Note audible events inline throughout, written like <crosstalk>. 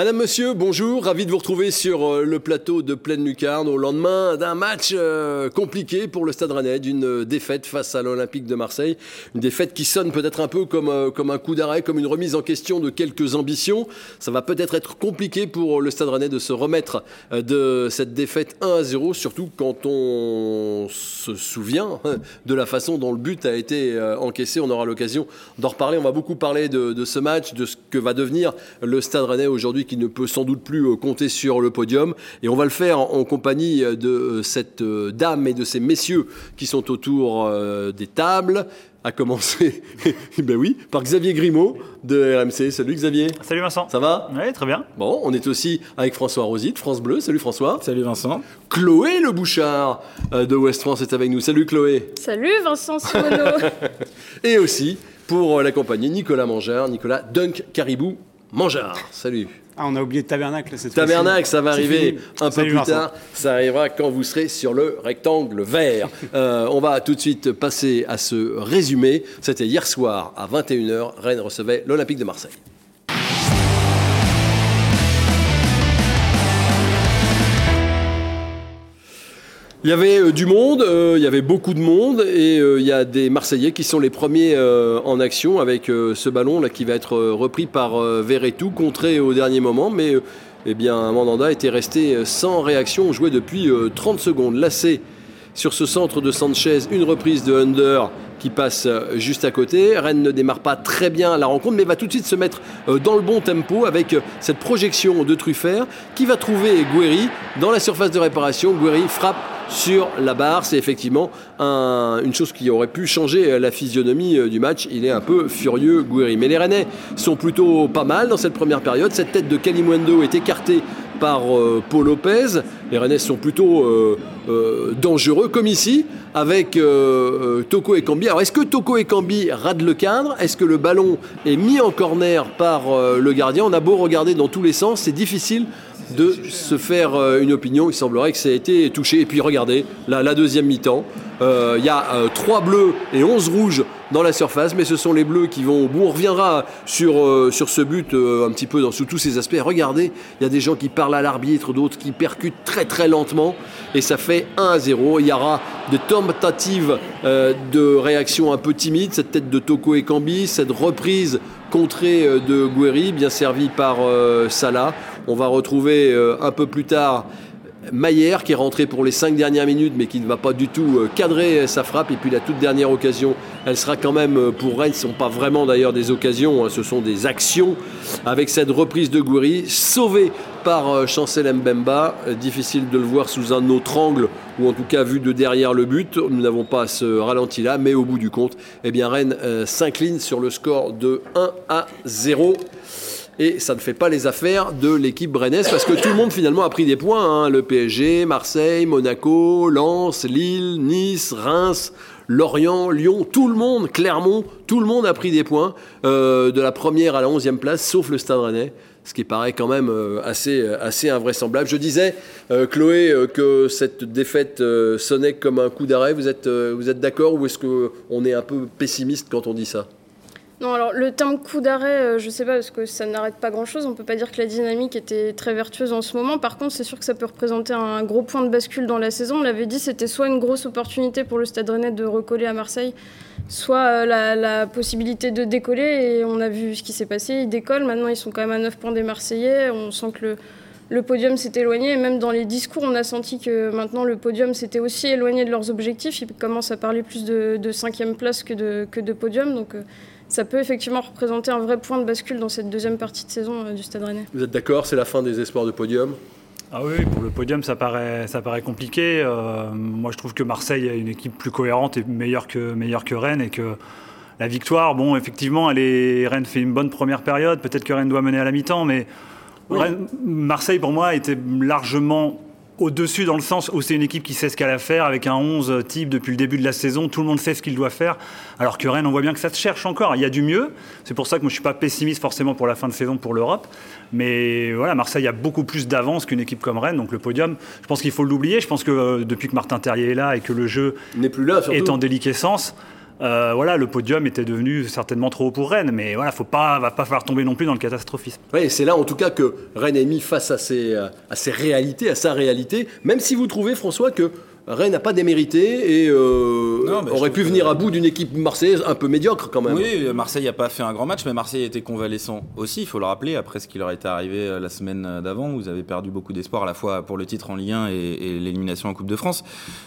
Madame, Monsieur, bonjour, ravi de vous retrouver sur euh, le plateau de Pleine Lucarne au lendemain d'un match euh, compliqué pour le Stade Rennais, d'une défaite face à l'Olympique de Marseille. Une défaite qui sonne peut-être un peu comme, euh, comme un coup d'arrêt, comme une remise en question de quelques ambitions. Ça va peut-être être compliqué pour le Stade Rennais de se remettre de cette défaite 1 à 0, surtout quand on se souvient de la façon dont le but a été encaissé. On aura l'occasion d'en reparler. On va beaucoup parler de, de ce match, de ce que va devenir le Stade Rennais aujourd'hui qui ne peut sans doute plus euh, compter sur le podium. Et on va le faire en compagnie de euh, cette euh, dame et de ces messieurs qui sont autour des tables à commencer, <laughs> ben oui, par Xavier Grimaud de RMC. Salut Xavier. Salut Vincent. Ça va? Oui, très bien. Bon, on est aussi avec François Rosy de France Bleu. Salut François. Salut Vincent. Chloé Le Bouchard de West France est avec nous. Salut Chloé. Salut Vincent Simoneau. <laughs> Et aussi pour l'accompagner Nicolas Mangeur, Nicolas Dunk Caribou Mangeur. Salut. Ah, on a oublié Tabernacle cette Tabernacle, ça va arriver un peu plus tard. Ça arrivera quand vous serez sur le rectangle vert. <laughs> Euh, on va tout de suite passer à ce résumé. C'était hier soir à 21h. Rennes recevait l'Olympique de Marseille. Il y avait euh, du monde, euh, il y avait beaucoup de monde et euh, il y a des Marseillais qui sont les premiers en action avec ce ballon là qui va être repris par Verretou, contré au dernier moment, mais eh bien Mandanda était resté sans réaction, on jouait depuis 30 secondes. Lassé sur ce centre de Sanchez, une reprise de Under qui passe juste à côté. Rennes ne démarre pas très bien la rencontre, mais va tout de suite se mettre dans le bon tempo avec cette projection de Truffert qui va trouver Guéry dans la surface de réparation. Guéry frappe sur la barre. C'est effectivement une chose qui aurait pu changer la physionomie euh, du match. Il est un peu furieux, Gouiri. Mais les Rennais sont plutôt pas mal dans cette première période. Cette tête de Kalimwendo est écartée par euh, Paul Lopez. Les Rennais sont plutôt euh, dangereux, comme ici, avec Toko et Cambi. Alors, est-ce que Toko et Cambi radent le cadre? Est-ce que le ballon est mis en corner par le gardien? On a beau regarder dans tous les sens, c'est difficile de se faire euh, une opinion. Il semblerait que ça a été touché. Et puis regardez, la, deuxième mi-temps, euh, il y a euh, trois bleus et 11 rouges dans la surface, mais ce sont les bleus qui vont au bout. On reviendra sur, sur ce but un petit peu dans, sous tous ces aspects. Regardez, il y a des gens qui parlent à l'arbitre, d'autres qui percutent très très lentement, et ça fait 1 à 0. Il y aura des tentatives de réaction un peu timides, cette tête de Toko et Cambi, cette reprise contrée de Guerri, bien servie par Salah. On va retrouver euh, un peu plus tard Maillère qui est rentré pour les cinq dernières minutes mais qui ne va pas du tout euh, cadrer sa frappe. Et puis la toute dernière occasion elle sera quand même euh, pour Rennes ce ne sont pas vraiment d'ailleurs des occasions hein, ce sont des actions. Avec cette reprise de Goury sauvée par Chancel Mbemba difficile de le voir sous un autre angle ou en tout cas vu de derrière le but. Nous n'avons pas ce ralenti là mais au bout du compte eh bien Rennes s'incline sur le score de 1 à 0 et ça ne fait pas les affaires de l'équipe brennaise parce que tout le monde finalement a pris des points. Hein. Le PSG, Marseille, Monaco, Lens, Lille, Nice, Reims, Lorient, Lyon, tout le monde, Clermont, tout le monde a pris des points euh, de la première à la onzième place, sauf le Stade Rennais ce qui paraît quand même euh, assez, assez invraisemblable. Je disais, euh, Chloé, que cette défaite sonnait comme un coup d'arrêt. Vous êtes, vous êtes d'accord ou est-ce qu'on est un peu pessimiste quand on dit ça? Non, alors le terme coup d'arrêt, euh, je ne sais pas, parce que ça n'arrête pas grand-chose. On ne peut pas dire que la dynamique était très vertueuse en ce moment. Par contre, c'est sûr que ça peut représenter un gros point de bascule dans la saison. On l'avait dit, c'était soit une grosse opportunité pour le Stade Rennais de recoller à Marseille, soit euh, la, possibilité de décoller. Et on a vu ce qui s'est passé. Ils décollent. Maintenant, ils sont quand même à 9 points des Marseillais. On sent que le, podium s'est éloigné. Et même dans les discours, on a senti que maintenant le podium s'était aussi éloigné de leurs objectifs. Ils commencent à parler plus de, cinquième place que de, que de podium. Donc euh, ça peut effectivement représenter un vrai point de bascule dans cette deuxième partie de saison euh, du Stade Rennais. Vous êtes d'accord C'est la fin des espoirs de podium? Ah oui, pour le podium, ça paraît, ça paraît compliqué. Euh, moi, je trouve que Marseille a une équipe plus cohérente et meilleure que, meilleure que Rennes et que la victoire, bon, effectivement, elle est, Rennes fait une bonne première période. Peut-être que Rennes doit mener à la mi-temps, mais Marseille, pour moi, était largement au-dessus dans le sens où c'est une équipe qui sait ce qu'elle a à faire avec un 11 type depuis le début de la saison. Tout le monde sait ce qu'il doit faire. Alors que Rennes, on voit bien que ça se cherche encore. Il y a du mieux. C'est pour ça que moi, je ne suis pas pessimiste forcément pour la fin de saison pour l'Europe. Mais voilà, Marseille a beaucoup plus d'avance qu'une équipe comme Rennes. Donc le podium, je pense qu'il faut l'oublier. Je pense que euh, depuis que Martin Terrier est là et que le jeu n'est plus là, est en déliquescence, euh, voilà, le podium était devenu certainement trop haut pour Rennes, mais voilà, faut pas, va pas falloir tomber non plus dans le catastrophisme. Oui, c'est là en tout cas que Rennes est mis face à ses, à ses réalités, à sa réalité, même si vous trouvez, François, que Rennes n'a pas démérité et euh, aurait pu venir à bout d'une équipe marseillaise un peu médiocre quand même. Oui, Marseille n'a pas fait un grand match, mais Marseille était convalescent aussi, il faut le rappeler, après ce qui leur était arrivé euh, la semaine d'avant. Vous avez perdu beaucoup d'espoir à la fois pour le titre en Ligue 1 et, et l'élimination en Coupe de France.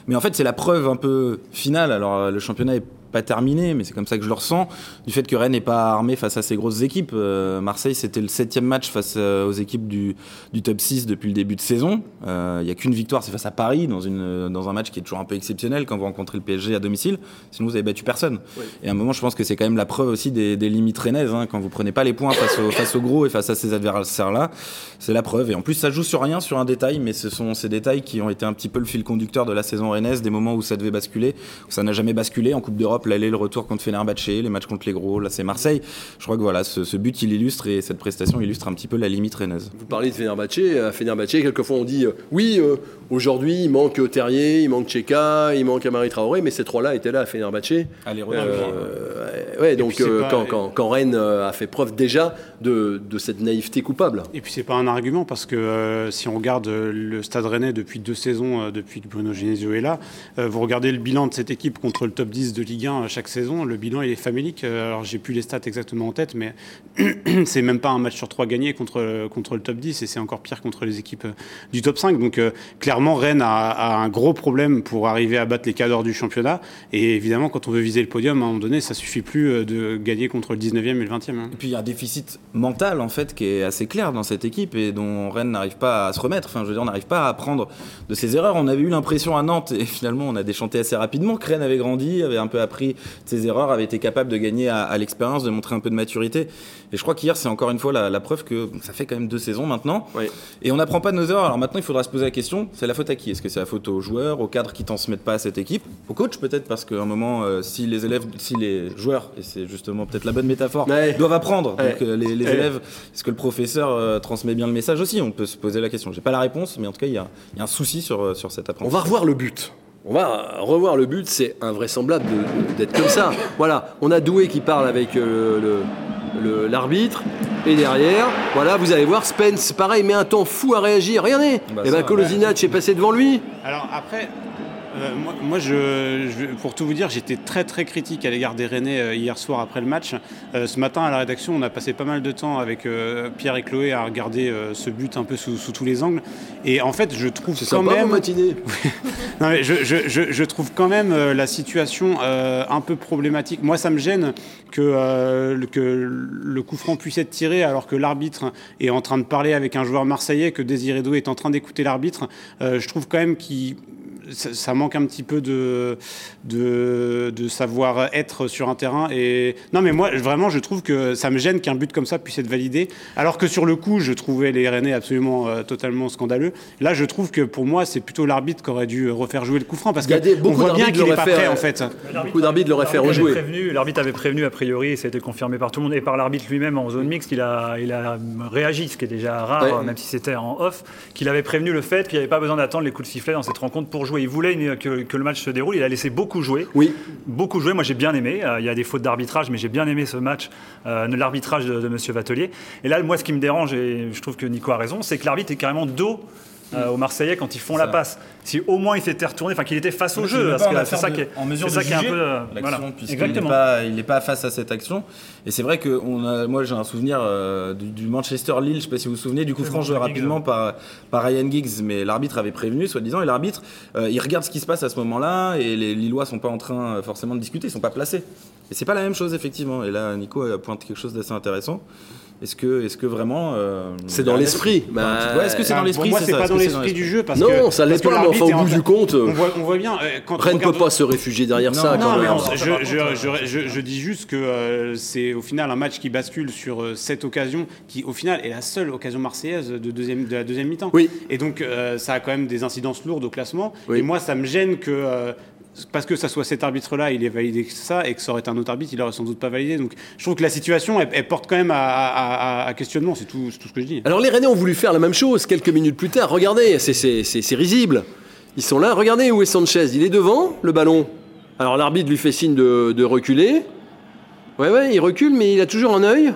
Mais en fait, c'est la preuve un peu finale. Alors, le championnat est pas terminé, mais c'est comme ça que je le ressens, du fait que Rennes n'est pas armé face à ces grosses équipes. Euh, Marseille, c'était le septième match face euh, aux équipes du, du, top 6 depuis le début de saison. Euh, il n'y a qu'une victoire, c'est face à Paris, dans, une, dans un match qui est toujours un peu exceptionnel quand vous rencontrez le PSG à domicile. Sinon, vous avez battu personne. Et à un moment, je pense que c'est quand même la preuve aussi des, des limites rennaises. Hein, quand vous prenez pas les points face, au, face aux gros et face à ces adversaires-là, c'est la preuve. Et en plus, ça joue sur rien, sur un détail, mais ce sont ces détails qui ont été un petit peu le fil conducteur de la saison rennaise, des moments où ça devait basculer, où ça n'a jamais basculé. En Coupe d'Europe, l'aller, le retour contre Fenerbahçe, les matchs contre les gros, là c'est Marseille. Je crois que voilà, ce, but il illustre et cette prestation illustre un petit peu la limite rennaise. Vous parlez de Fenerbahçe, à Fenerbahçe, quelquefois on dit euh, oui, euh, aujourd'hui il manque Terrier, il manque Cheka, il manque Amari Traoré, mais ces trois-là étaient là à Fenerbahçe. Allez, euh, ouais, donc quand, quand, quand, Rennes a fait preuve déjà de, de, cette naïveté coupable. Et puis c'est pas un argument parce que si on regarde le Stade Rennais depuis deux saisons, depuis que Bruno Genesio est là, vous regardez le bilan de cette équipe contre le top 10 de Ligue 1 chaque saison, le bilan il est famélique. Euh, alors j'ai plus les stats exactement en tête, mais <clears throat> c'est même pas un match sur trois gagné contre, contre le top 10 et c'est encore pire contre les équipes euh, du top 5. Donc euh, clairement, Rennes a, un gros problème pour arriver à battre les cadres du championnat. Et évidemment, quand on veut viser le podium, à un moment donné, ça suffit plus de gagner contre le 19e et le 20e. Hein. Et puis il y a un déficit mental en fait qui est assez clair dans cette équipe et dont Rennes n'arrive pas à se remettre. Enfin, je veux dire, on n'arrive pas à apprendre de ses erreurs. On avait eu l'impression à Nantes et finalement on a déchanté assez rapidement que Rennes avait grandi, avait un peu appris ses erreurs, avait été capable de gagner à, l'expérience, de montrer un peu de maturité. Et je crois qu'hier, c'est encore une fois la, preuve que ça fait quand même deux saisons maintenant. Et on n'apprend pas de nos erreurs. Alors maintenant, il faudra se poser la question c'est la faute à qui? Est-ce que c'est la faute aux joueurs, aux cadres qui transmettent pas à cette équipe? Au coach, peut-être, parce qu'à un moment, euh, si les élèves, si les joueurs, et c'est justement peut-être la bonne métaphore, doivent apprendre, donc euh, les, élèves, est-ce que le professeur euh, transmet bien le message aussi? On peut se poser la question. J'ai pas la réponse, mais en tout cas, il y, a, un souci sur, sur cet apprentissage. On va revoir le but. On va revoir le but, c'est invraisemblable d'être comme ça. Voilà, on a Doué qui parle avec l'arbitre. Et derrière, voilà, vous allez voir, Spence, pareil, met un temps fou à réagir. Regardez, bah et eh ben Kolosinac est passé devant lui. Alors après, euh, moi, je, pour tout vous dire, j'étais très très critique à l'égard des Rennais euh, hier soir après le match. Euh, ce matin à la rédaction, on a passé pas mal de temps avec Pierre et Chloé à regarder ce but un peu sous, tous les angles. Et en fait, je trouve quand même. matinée. <laughs> non, mais je, je, trouve quand même la situation un peu problématique. Moi, ça me gêne que, que le coup franc puisse être tiré alors que l'arbitre est en train de parler avec un joueur marseillais, que Désiré Doué est en train d'écouter l'arbitre. je trouve quand même qu'il ça, manque un petit peu de, de, savoir-être sur un terrain. Et non, mais moi, vraiment, je trouve que ça me gêne qu'un but comme ça puisse être validé. Alors que sur le coup, je trouvais les Rennais absolument euh, totalement scandaleux. Là, je trouve que pour moi, c'est plutôt l'arbitre qui aurait dû refaire jouer le coup franc parce qu'on voit bien qu'il n'est pas prêt en fait. Beaucoup d'arbitres l'auraient fait rejouer. L'arbitre avait prévenu a priori, et ça a été confirmé par tout le monde et par l'arbitre lui-même en zone mixte. Il a, il a réagi, ce qui est déjà rare, même si c'était en off, qu'il avait prévenu le fait qu'il n'y avait pas besoin d'attendre les coups de sifflet dans cette rencontre pour jouer il voulait que, le match se déroule. Il a laissé beaucoup jouer. Oui. Beaucoup jouer. Moi, j'ai bien aimé. Euh, il y a des fautes d'arbitrage, mais j'ai bien aimé ce match, euh, l'arbitrage de, de M. Vatelier. Et là, moi, ce qui me dérange, et je trouve que Nico a raison, c'est que l'arbitre est carrément dos euh, aux Marseillais quand ils font la passe. Si au moins il s'était retourné, enfin qu'il était face au jeu, c'est ça, qui est, en mesure de ça qui est un peu euh, n'est pas, il pas face à cette action. Et c'est vrai que on a, moi j'ai un souvenir euh, du, Manchester Lille, je ne sais pas si vous vous souvenez, du coup franc joué rapidement par, par Ryan Giggs, mais l'arbitre avait prévenu, soi-disant, et l'arbitre, il regarde ce qui se passe à ce moment-là, et les Lillois sont pas en train forcément de discuter, ils sont pas placés. Et c'est pas la même chose effectivement. Et là, Nico a pointé quelque chose d'assez intéressant. Est-ce que, est-ce que vraiment. euh, C'est dans l'esprit. Bah, ouais, est-ce que c'est dans Pour l'esprit moi, c'est pas dans l'esprit du jeu parce Non, que ça l'est pas, mais enfin, est au bout du compte, on voit, on voit bien euh, quand Rennes ne peut pas se réfugier derrière ça. Non, quand mais même. on- je, par je- contre, je- je- je dis juste que euh, c'est au final un match qui bascule sur euh, cette occasion qui, au final, est la seule occasion marseillaise de, deuxième, de la deuxième mi-temps. Oui. Et donc, euh, ça a quand même des incidences lourdes au classement. Oui. Et moi, ça me gêne que. Parce que ça soit cet arbitre-là, il ait validé ça, et que ça aurait été un autre arbitre, il aurait sans doute pas validé. Donc, je trouve que la situation, elle, porte quand même à, questionnement. C'est tout, ce que je dis. Alors les Rennais ont voulu faire la même chose quelques minutes plus tard. Regardez, c'est- risible. Ils sont là. Regardez où est Sanchez. Il est devant le ballon. Alors l'arbitre lui fait signe de, reculer. Ouais, ouais, il recule, mais il a toujours un œil.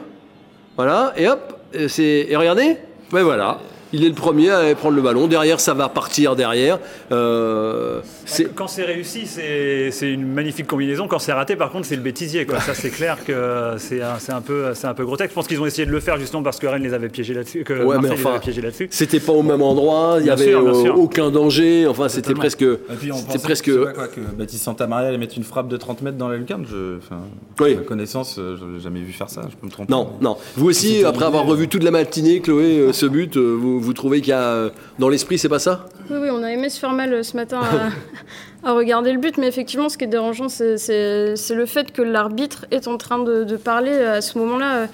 Voilà, et hop, et regardez. Ouais, voilà. Il est le premier à prendre le ballon. Derrière, ça va partir derrière. Euh, Quand c'est réussi, c'est une magnifique combinaison. Quand c'est raté, par contre, c'est le bêtisier. Quoi. Ça, c'est clair que c'est un, peu- un peu grotesque. Je pense qu'ils ont essayé de le faire justement parce que Rennes les avait piégés là-dessus, que Ouais, mais Marseille les enfin, avait piégés là-dessus. C'était pas au même endroit. Il y Bien avait sûr, euh, aucun danger. Enfin, c'était presque. C'était presque. que, je sais pas quoi, que Baptiste Santamaria allait mettre une frappe de 30 mètres dans la lucarne. Je, enfin, Oui. ma connaissance, euh, je n'ai jamais vu faire ça. Je peux me tromper. Non, non. Vous aussi, après avoir revu toute la matinée, Chloé, euh, ce but, euh, vous, vous trouvez qu'il y a euh, dans l'esprit, c'est pas ça? Oui, oui, on a aimé se faire mal euh, ce matin <laughs> à, à regarder le but, mais effectivement, ce qui est dérangeant, c'est- le fait que l'arbitre est en train de, de parler à ce moment-là. euh,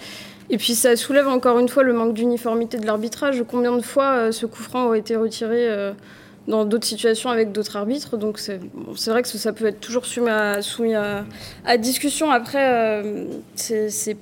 Et puis ça soulève encore une fois le manque d'uniformité de l'arbitrage. Combien de fois euh, ce coup franc aurait été retiré euh, dans d'autres situations avec d'autres arbitres? Donc c'est bon, c'est vrai que ça peut être toujours soumis à, soumis à, à discussion. Après, euh, c'est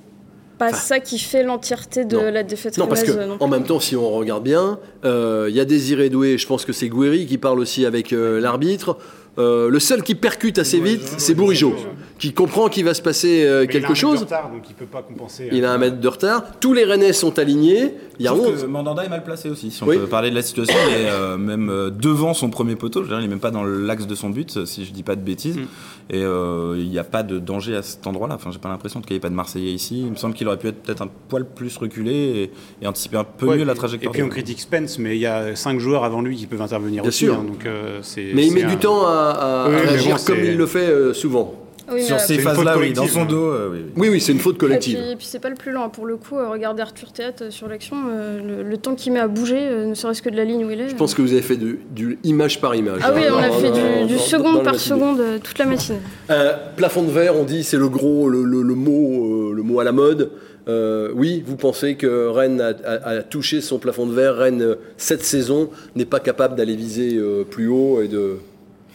c'est pas ça qui fait l'entièreté de non. la défaite Non, parce que non en même temps, si on regarde bien, euh, il y a Désiré Doué, je pense que c'est Gouiri qui parle aussi avec euh, l'arbitre. Euh, le seul qui percute assez vite, c'est Bourigeau, qui comprend qu'il va se passer euh, Mais il a un quelque mètre de chose. retard, donc il peut pas compenser. Il a un mètre de retard. Tous les Rennais sont alignés. Il y a Je trouve 11. que Mandanda est mal placé aussi. Si on Oui. peut parler de la situation, il est euh, même euh, devant son premier poteau. Je veux dire, il n'est même pas dans l'axe de son but, euh, si je dis pas de bêtises. Mm. Et euh, il n'y a pas de danger à cet endroit-là. Enfin, j'ai pas l'impression qu'il n'y ait pas de Marseillais ici. Il me semble qu'il aurait pu être peut-être un poil plus reculé et, et anticiper un peu Ouais, mieux la trajectoire. Et puis on critique Spence, mais il y a cinq joueurs avant lui qui peuvent intervenir Bien aussi. sûr. hein, donc, euh, c'est- Mais il met un- du temps à, à- Oui, bon, comme il le fait euh, souvent. Oui, Sur ces phases-là, oui, dans son dos, euh, oui, oui. Oui, oui, c'est une faute collective. puis, et puis c'est pas le plus lent. Pour le coup, euh, regardez Arthur Théâtre sur l'action, euh, le, le temps qu'il met à bouger, euh, ne serait-ce que de la ligne où il est. Je pense que vous avez fait du, du image par image. Ah oui, on a fait du, du dans- seconde par matinée. seconde euh, toute la matinée. Euh, plafond de verre, on dit c'est le gros, le, le- le mot, euh, le mot à la mode. Euh, oui, vous pensez que Rennes a, a- a touché son plafond de verre. Rennes euh, cette saison n'est pas capable d'aller viser euh, plus haut et de.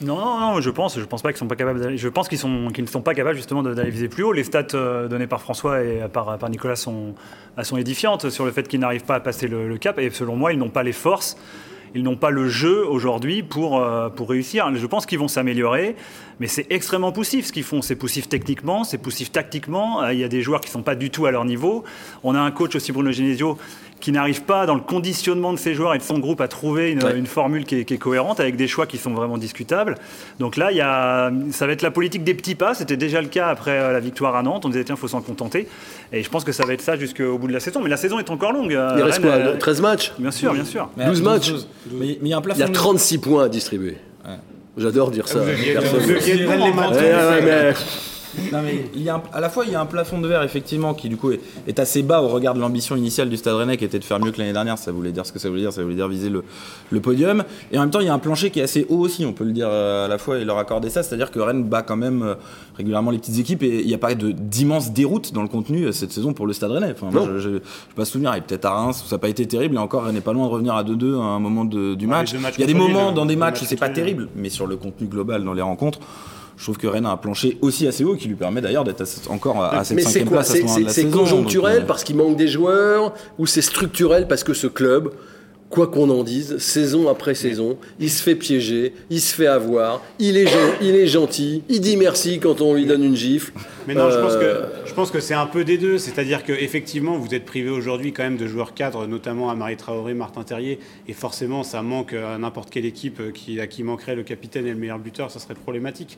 Non, non, non, je pense, je pense pas qu'ils sont pas capables. Je pense qu'ils ne sont pas capables justement d'aller viser plus haut. Les stats euh, données par François et par, par Nicolas sont, elles sont édifiantes sur le fait qu'ils n'arrivent pas à passer le, cap. Et selon moi, ils n'ont pas les forces, ils n'ont pas le jeu aujourd'hui pour euh, pour réussir. Je pense qu'ils vont s'améliorer, mais c'est extrêmement poussif ce qu'ils font. C'est poussif techniquement, c'est poussif tactiquement. Euh, Il y a des joueurs qui sont pas du tout à leur niveau. On a un coach aussi Bruno Genesio qui n'arrive pas dans le conditionnement de ses joueurs et de son groupe à trouver une, Ouais. une formule qui est, qui est cohérente avec des choix qui sont vraiment discutables. Donc là, il y a, ça va être la politique des petits pas. C'était déjà le cas après euh, la victoire à Nantes. On disait tiens, faut s'en contenter. Et je pense que ça va être ça jusqu'au bout de la saison. Mais la saison est encore longue. Il reste quoi Rennes, euh, 13 matchs Bien sûr, bien sûr. Mais 12 à matchs. 12, Mais mais il y a un plafond. Il y a de- 36 points à distribuer. Ouais. J'adore dire ça. Vous aviez- les. Ouais, ouais, mais- Non, mais il y a un- à la fois, il y a un plafond de verre, effectivement, qui du coup est, est assez bas au regard de l'ambition initiale du Stade Rennais, qui était de faire mieux que l'année dernière. Ça voulait dire ce que ça voulait dire, ça voulait dire viser le, le podium. Et en même temps, il y a un plancher qui est assez haut aussi, on peut le dire euh, à la fois et leur accorder ça. C'est-à-dire que Rennes bat quand même euh, régulièrement les petites équipes et il n'y a pas de- d'immenses déroutes dans le contenu euh, cette saison pour le Stade Rennais. Enfin, moi, je, peux pas souvenir, et peut-être à Reims où ça n'a pas été terrible, et encore, Rennes n'est pas loin de revenir à 2-2 à un moment de- du Ouais, match. Il y a des moments hein, dans des matchs où c'est pas terrible, mais sur le contenu global dans les rencontres. Je trouve que Rennes a un plancher aussi assez haut qui lui permet d'ailleurs d'être encore à, cette c'est cinquième place à ce C'est moment de c'est- la c'est saison. conjoncturel donc, euh, parce qu'il manque des joueurs ou c'est structurel parce que ce club, quoi qu'on en dise, saison après saison, il se fait piéger, il se fait avoir, il est, gen- il est gentil, il dit merci quand on lui donne une gifle. Mais non, je pense Euh, que je pense que c'est un peu des deux. C'est-à-dire que effectivement, vous êtes privé aujourd'hui quand même de joueurs cadres, notamment à Marie Traoré, Martin Terrier, et forcément, ça manque à n'importe quelle équipe euh, qui, à qui manquerait le capitaine et le meilleur buteur, ça serait problématique.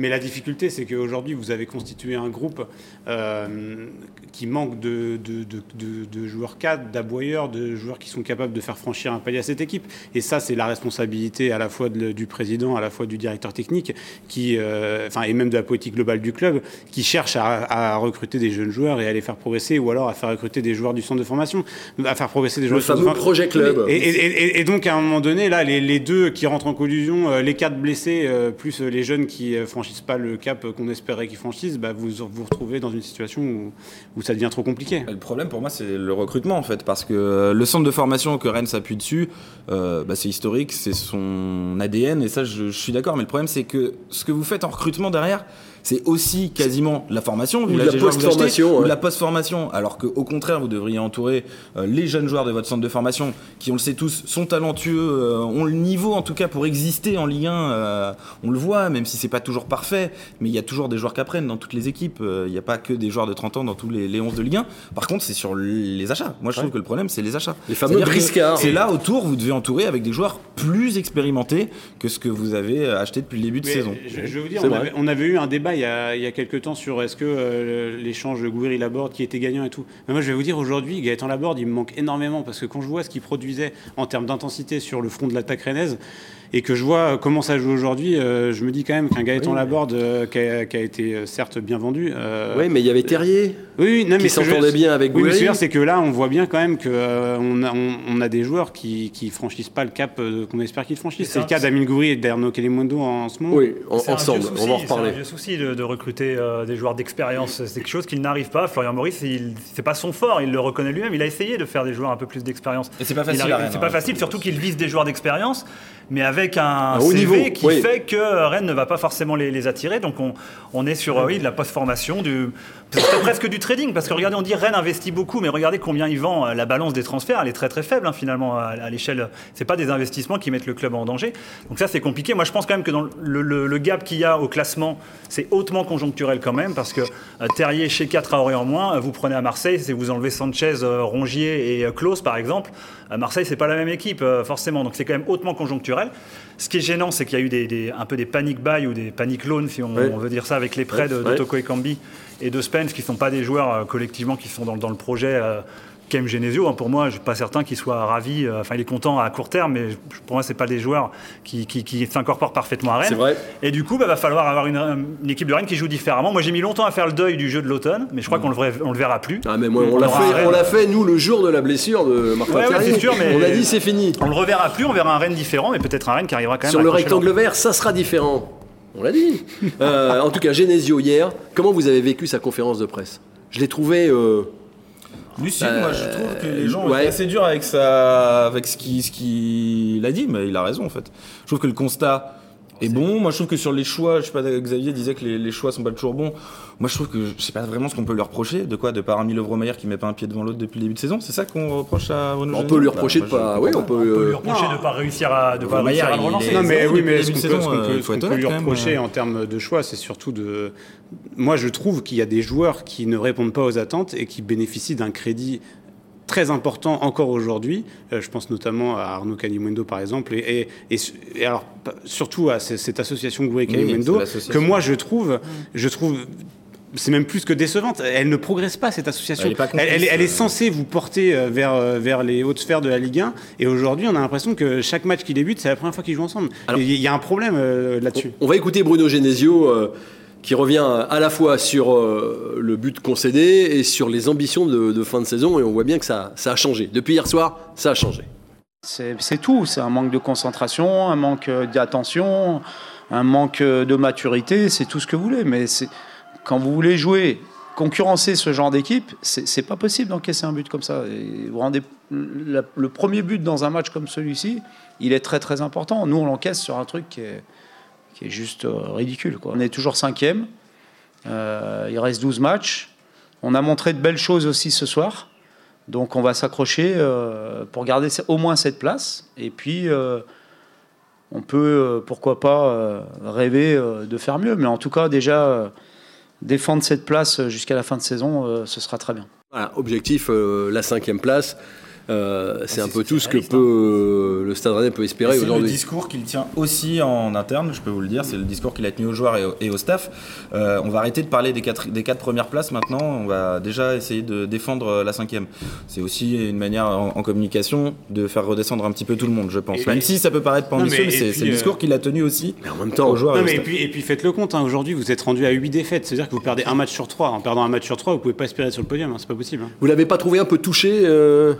Mais la difficulté, c'est qu'aujourd'hui, vous avez constitué un groupe euh, qui manque de, de, de- de- de joueurs cadres, d'aboyeurs, de joueurs qui sont capables de faire franchir un palier à cette équipe. Et ça, c'est la responsabilité à la fois du président, à la fois du directeur technique, qui, euh, enfin, et même de la politique globale du club, qui cherche à, recruter des jeunes joueurs et à les faire progresser, ou alors à faire recruter des joueurs du centre de formation, à faire progresser des joueurs. Le fameux projet club. Et, donc, à un moment donné, là, les, deux qui rentrent en collusion, les quatre blessés, plus les jeunes qui franchissent pas le cap qu'on espérait qu'ils franchissent, bah, vous vous retrouvez dans une situation où, ça devient trop compliqué. Le problème pour moi, c'est le recrutement en fait, parce que euh, le centre de formation que Rennes s'appuie dessus, euh, bah, c'est historique, c'est son ADN, et ça, je suis d'accord. Mais le problème, c'est que ce que vous faites en recrutement derrière, c'est aussi quasiment la formation, ou la post-formation, ou la post-formation. Alors qu'au contraire, vous devriez entourer euh, les jeunes joueurs de votre centre de formation, qui on le sait tous, sont talentueux, euh, ont le niveau en tout cas pour exister en Ligue 1. Euh, on le voit, même si c'est pas toujours parfait, mais il y a toujours des joueurs qui apprennent dans toutes les équipes. Il n'y a pas que des joueurs de 30 ans dans tous les, les 11 de Ligue 1. Par contre, c'est sur les achats. Moi, je trouve que le problème, c'est les achats. Les fameux briscards. C'est là autour, vous devez entourer avec des joueurs plus expérimentés que ce que vous avez acheté depuis le début de saison. Je, je, veux dire, on avait, on avait, eu un débat il y a, quelques temps sur est-ce que euh, l'échange de Gouiri-Laborde qui était gagnant et tout. Mais moi, je vais vous dire aujourd'hui, Gaëtan Laborde, il me manque énormément parce que quand je vois ce qu'il produisait en termes d'intensité sur le front de l'attaque rennaise, et que je vois comment ça joue aujourd'hui, euh, je me dis quand même qu'un Gaëtan Laborde euh, qui, a, été euh, certes bien vendu. oui, mais il y avait Terrier. Oui, non, qui s'entendait bien avec oui, mais c'est que là, on voit bien quand même qu'on a, on, a des joueurs qui, qui franchissent pas le cap qu'on espère qu'ils franchissent. C'est le cas d'Amine Goury et d'Erno Kelemondo en ce moment. Oui, ensemble, on va en reparler. C'est un souci de, recruter des joueurs d'expérience. C'est quelque chose qu'il n'arrive pas. Florian Maurice, c'est pas son fort, il le reconnaît lui-même. Il a essayé de faire des joueurs un peu plus d'expérience. Et c'est pas facile. C'est pas hein. facile, surtout qu'il vise des joueurs d'expérience mais avec un, CV qui fait que Rennes ne va pas forcément les, attirer. Donc on, on est sur oui, de la post-formation, du, presque du trading, parce que regardez, on dit Rennes investit beaucoup, mais regardez combien il vend. La balance des transferts, elle est très très faible hein, finalement à, l'échelle. C'est pas des investissements qui mettent le club en danger. Donc ça, c'est compliqué. Moi, je pense quand même que dans le, gap qu'il y a au classement, c'est hautement conjoncturel quand même, parce que euh, Terrier chez 4 à en moins, vous prenez à Marseille, c'est vous enlevez Sanchez, euh, Rongier et Klaus par exemple. À Marseille, c'est pas la même équipe forcément, donc c'est quand même hautement conjoncturel. Ce qui est gênant, c'est qu'il y a eu des, un peu des panic buy ou des panic loans, si on, veut dire ça, avec les prêts de, de Toko Ekambi et de Spence, qui ne sont pas des joueurs euh, collectivement qui sont dans, dans le projet euh, Kem Genesio, hein, pour moi, je ne suis pas certain qu'il soit ravi. Euh, enfin, il est content à court terme, mais pour moi, ce pas des joueurs qui, qui, s'incorporent parfaitement à Rennes. Vrai. Et du coup, il bah, va falloir avoir une, équipe de Rennes qui joue différemment. Moi, j'ai mis longtemps à faire le deuil du jeu de l'automne, mais je crois mm. qu'on le, le verra plus. Ah, mais moi, on, l'a fait, on l'a fait, nous, le jour de la blessure de Martin ouais, sûr, mais On a dit, c'est fini. On le reverra plus, on verra un Rennes différent, mais peut-être un Rennes qui arrivera quand même Sur le rectangle vert, ça sera différent. On l'a dit. Euh, en tout cas, Genesio hier, comment vous avez vécu sa conférence de presse? Je l'ai trouvé. Euh, Lucien, moi je trouve que les gens ouais. assez durs avec, ça, avec ce qu'il ce qu'il a dit, mais il a raison en fait. Je trouve que le constat est bon. Moi je trouve que sur les choix, je sais pas, Xavier disait que les, les choix sont pas toujours bons. Moi, je trouve que je sais pas vraiment ce qu'on peut lui reprocher. De quoi? De par un Milo qui met pas un pied devant l'autre depuis le début de saison? C'est ça qu'on reproche à Renaud On peut lui reprocher de pas. Oui, on peut, lui reprocher de pas réussir à, de pas réussir à le relancer. Non, mais oui, mais ce qu'on peut, lui reprocher en termes de choix, c'est surtout de. Moi, je trouve qu'il y a des joueurs qui ne répondent pas aux attentes et qui bénéficient d'un crédit très important encore aujourd'hui. Euh, je pense notamment à Arnaud Canimundo, par exemple, et, et, alors surtout à cette association Goué Canimundo, que moi je trouve, je trouve c'est même plus que décevante. Elle ne progresse pas, cette association. Elle, est, censée vous porter euh, vers, euh, vers les hautes sphères de la Ligue 1. Et aujourd'hui, on a l'impression que chaque match qui débute, c'est la première fois qu'ils jouent ensemble. Il y a un problème euh, là-dessus. On va écouter Bruno Genesio. Qui revient à la fois sur le but concédé et sur les ambitions de, fin de saison. Et on voit bien que ça, ça a changé. Depuis hier soir, ça a changé. C'est tout. C'est un manque de concentration, un manque d'attention, un manque de maturité. C'est tout ce que vous voulez. Mais quand vous voulez jouer, concurrencer ce genre d'équipe, c'est pas possible d'encaisser un but comme ça. vous rendez le premier but dans un match comme celui-ci, il est très très important. Nous, on l'encaisse sur un truc qui est, qui est juste euh, ridicule. Quoi. On est toujours cinquième. Euh, il reste 12 matchs. On a montré de belles choses aussi ce soir. Donc on va s'accrocher euh, pour garder au moins cette place. Et puis on peut, pourquoi pas, rêver de faire mieux. Mais en tout cas, déjà défendre cette place jusqu'à la fin de saison, euh, ce sera très bien. Voilà, objectif, euh, la cinquième place. Euh, c'est un peu tout ce que peut, euh, le Stade Rennais peut espérer C'est le aujourd'hui. discours qu'il tient aussi en interne, je peux vous le dire. C'est le discours qu'il a tenu aux joueurs et au, et au staff. Euh, on va arrêter de parler des quatre, des quatre premières places maintenant. On va déjà essayer de défendre la cinquième. C'est aussi une manière en, en communication de faire redescendre un petit peu tout le monde, je pense. Et- Même si ça peut paraître pas Non, ambitieux, mais- mais, et c'est le discours qu'il a tenu aussi Mais en même temps, aux joueurs et Non, au mais et staff. puis, et puis faites le compte, hein, aujourd'hui vous êtes rendu à 8 défaites, c'est-à-dire que vous perdez un match sur 3. En perdant un match sur 3, vous pouvez pas espérer sur le podium, hein, c'est pas possible. hein. vous l'avez pas trouvé un peu touché euh,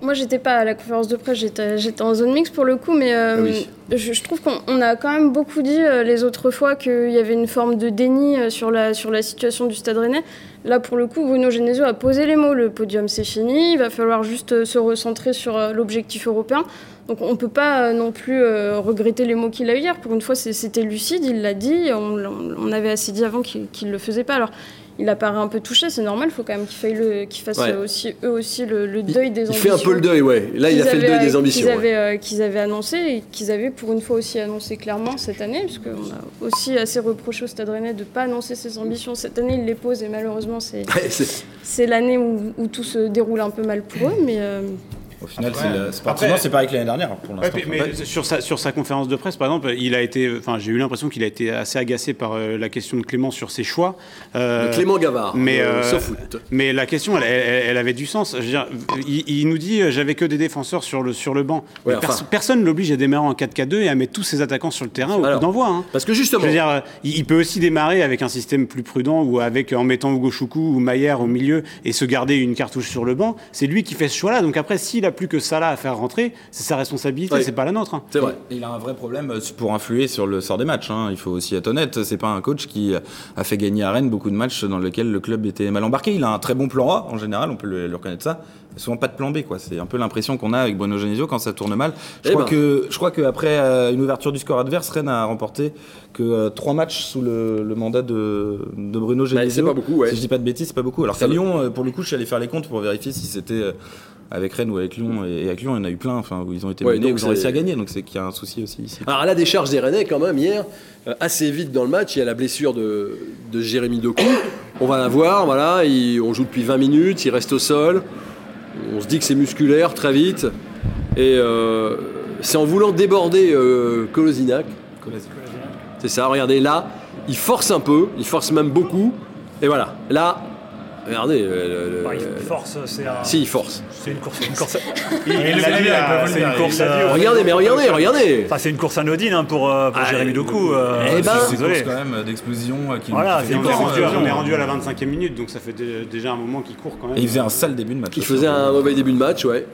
Moi, j'étais pas à la conférence de presse, j'étais en zone mixte pour le coup, mais euh, Ah oui. je, je trouve qu'on on a quand même beaucoup dit euh, les autres fois qu'il y avait une forme de déni euh, sur la, sur la situation du Stade Rennais. Là, pour le coup, Bruno Genesio a posé les mots. Le podium, c'est fini. Il va falloir juste se recentrer sur l'objectif européen. Donc, on peut pas non plus regretter les mots qu'il a eu hier. Pour une fois, c'était lucide, il l'a dit. On, avait assez dit avant qu'il qu'il le faisait pas. Alors, il apparaît un peu touché, c'est normal. Il faut quand même qu'ils fassent Ouais. euh, aussi, eux aussi le, le deuil des Il ambitions. fait un peu le deuil, ouais. Là, il a fait le deuil des ambitions. Qu'ils ouais. avaient, euh, qu'ils avaient annoncé et qu'ils avaient pour une fois aussi annoncé clairement cette année, parce qu'on a aussi assez reproché au Stade Rennais de ne pas annoncer ses ambitions. Cette année, ils les posent et malheureusement, c'est, <laughs> Ouais, l'année où, où tout se déroule un peu mal pour eux. Mais euh, Au final, c'est le- sportivement, après- c'est pareil que l'année dernière pour Ouais, l'instant. mais mais sur, sa, sur sa conférence de presse, par exemple, il a été, enfin, j'ai eu l'impression qu'il a été assez agacé par euh, la question de Clément sur ses choix. Euh, Clément Gavard, mais, euh, euh. Mais la question, elle, elle- elle avait du sens. Je veux dire, il, il nous dit, j'avais que des défenseurs sur le, sur le banc. Ouais, Mais pers- enfin. personne ne l'oblige à démarrer en 4-4-2 et à mettre tous ses attaquants sur le terrain au Alors, coup d'envoi. hein. Parce que Je justement, veux dire, euh, il, il peut aussi démarrer avec un système plus prudent ou avec en mettant Hugo Choukou ou Maillère au milieu et se garder une cartouche sur le banc. C'est lui qui fait ce choix-là. Donc après, s'il a plus que ça là à faire rentrer, c'est sa responsabilité, c'est pas la nôtre. hein. c'est vrai. Il a un vrai problème euh, pour influer sur le sort des matchs. hein. Il faut aussi être honnête. C'est pas un coach qui a fait gagner à Rennes beaucoup de matchs dans lesquels le club était mal embarqué. Il a un très bon plan A en général, on peut le, le reconnaître ça. Mais souvent pas de plan B, quoi. C'est un peu l'impression qu'on a avec Bruno Genesio quand ça tourne mal. Je Eh crois ben. que je crois qu'après euh, une ouverture du score adverse, Rennes a remporté que euh, trois matchs sous le, le mandat de, de Bruno Bah, Genesio. c'est pas beaucoup, ouais. Si je dis pas de bêtises, c'est pas beaucoup. Alors qu'à. Lyon, euh, pour le coup, je suis allé faire les comptes pour vérifier si c'était euh, avec Rennes ou avec Lyon. Et, et avec Lyon, il y en a eu plein. Enfin, où ils ont été Ouais, menés, où ils ont réussi à gagner. Donc c'est qu'il y a un souci aussi ici. Alors à la décharge des Rennais, quand même, hier, euh, assez vite dans le match, il y a la blessure de, de Jérémy Doku. On va la voir, voilà, il- on joue depuis 20 minutes, il reste au sol. On se dit que c'est musculaire très vite. Et euh, c'est en voulant déborder euh, Kolosinac. C'est ça, regardez, là, il force un peu, il force même beaucoup. Et voilà, là, regardez. euh, le- Bah, il force, c'est un- si, il force. c'est une course. Une course <laughs> Il l'a dit, c'est une course. l'a dit, euh, Regardez, mais regardez, regardez. Enfin, c'est une course anodine hein, pour, euh, pour Ah, Jérémy Doku. euh, eh ben- C'est désolé. quand même d'explosion euh, qui Voilà, c'est une course rendu, euh, on est rendu à la 25e minute, donc ça fait dé- déjà un moment qu'il court quand même. Et il faisait un sale début de match. Il faisait un mauvais début de match, ouais.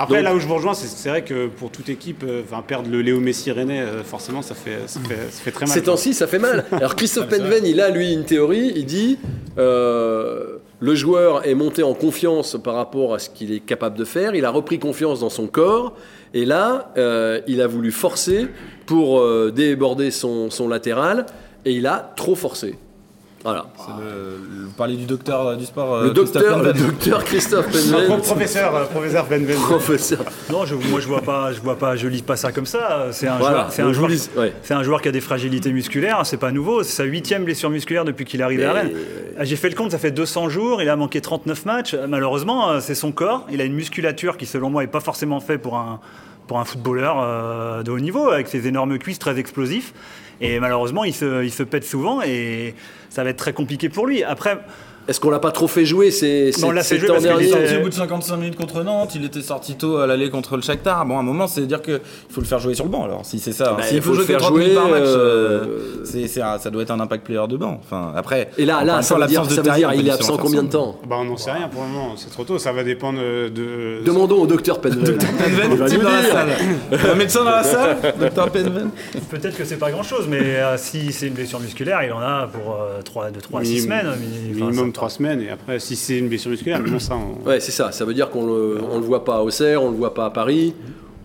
Après, Donc- là où je vous rejoins, c'est- vrai que pour toute équipe, euh, perdre le Léo Messi Rennais, euh, forcément, ça fait, ça fait, ça fait très mal. Ces temps-ci, ça fait mal. Alors <laughs> Christophe Penven, il a lui une théorie. Il dit euh, le joueur est monté en confiance par rapport à ce qu'il est capable de faire. Il a repris confiance dans son corps. Et là, euh, il a voulu forcer pour euh, déborder son, son latéral. Et il a trop forcé. Voilà. Le- Vous parlez du docteur euh, du sport. Le Christophe docteur, le Penven. docteur Christophe Penven, <laughs> professeur, euh, professeur Benven. professeur. Non, je, moi je vois pas, je vois pas, je lis pas ça comme ça. C'est un Voilà. joueur, c'est un joueur, ouais. un joueur qui a des fragilités musculaires. C'est pas nouveau. C'est sa huitième blessure musculaire depuis qu'il est arrivé à Rennes. Ah, J'ai fait le compte, ça fait 200 jours. Il a manqué 39 matchs. Malheureusement, euh, c'est son corps. Il a une musculature qui, selon moi, est pas forcément fait pour un pour un footballeur de haut niveau, avec ses énormes cuisses très explosifs. Et malheureusement, il se, pète souvent et ça va être très compliqué pour lui. Après, Est-ce qu'on l'a pas trop fait jouer ces, Non, on ces, l'a fait ces jouer parce qu'il est sorti Euh, au bout de 55 minutes contre Nantes, il était sorti tôt à l'aller contre le Shakhtar. Bon, à un moment, c'est dire qu'il faut le faire jouer sur le banc alors, si c'est ça. Bah, S'il il faut faut le faire 30 minutes jouer, par match, euh, euh, c'est- c'est un- ça doit être un impact player de banc. Enfin, après, Et là, là ça veut dire, l'absence de ça veut dire il est absent combien de temps? Bah, on n'en sait rien pour le moment, c'est trop tôt, ça va dépendre de. de- Demandons au docteur Penven. Un médecin dans la salle, docteur Penven. peut-être que c'est pas grand-chose, mais euh, si c'est une blessure musculaire, il en a pour 3, de 3 à 6 Minimum- semaines. enfin, Minimum 3 semaines, et après, si c'est une blessure musculaire, bon, ça, on- Ouais, c'est ça. Ça veut dire qu'on le, on le voit pas à Auxerre, on le voit pas à Paris,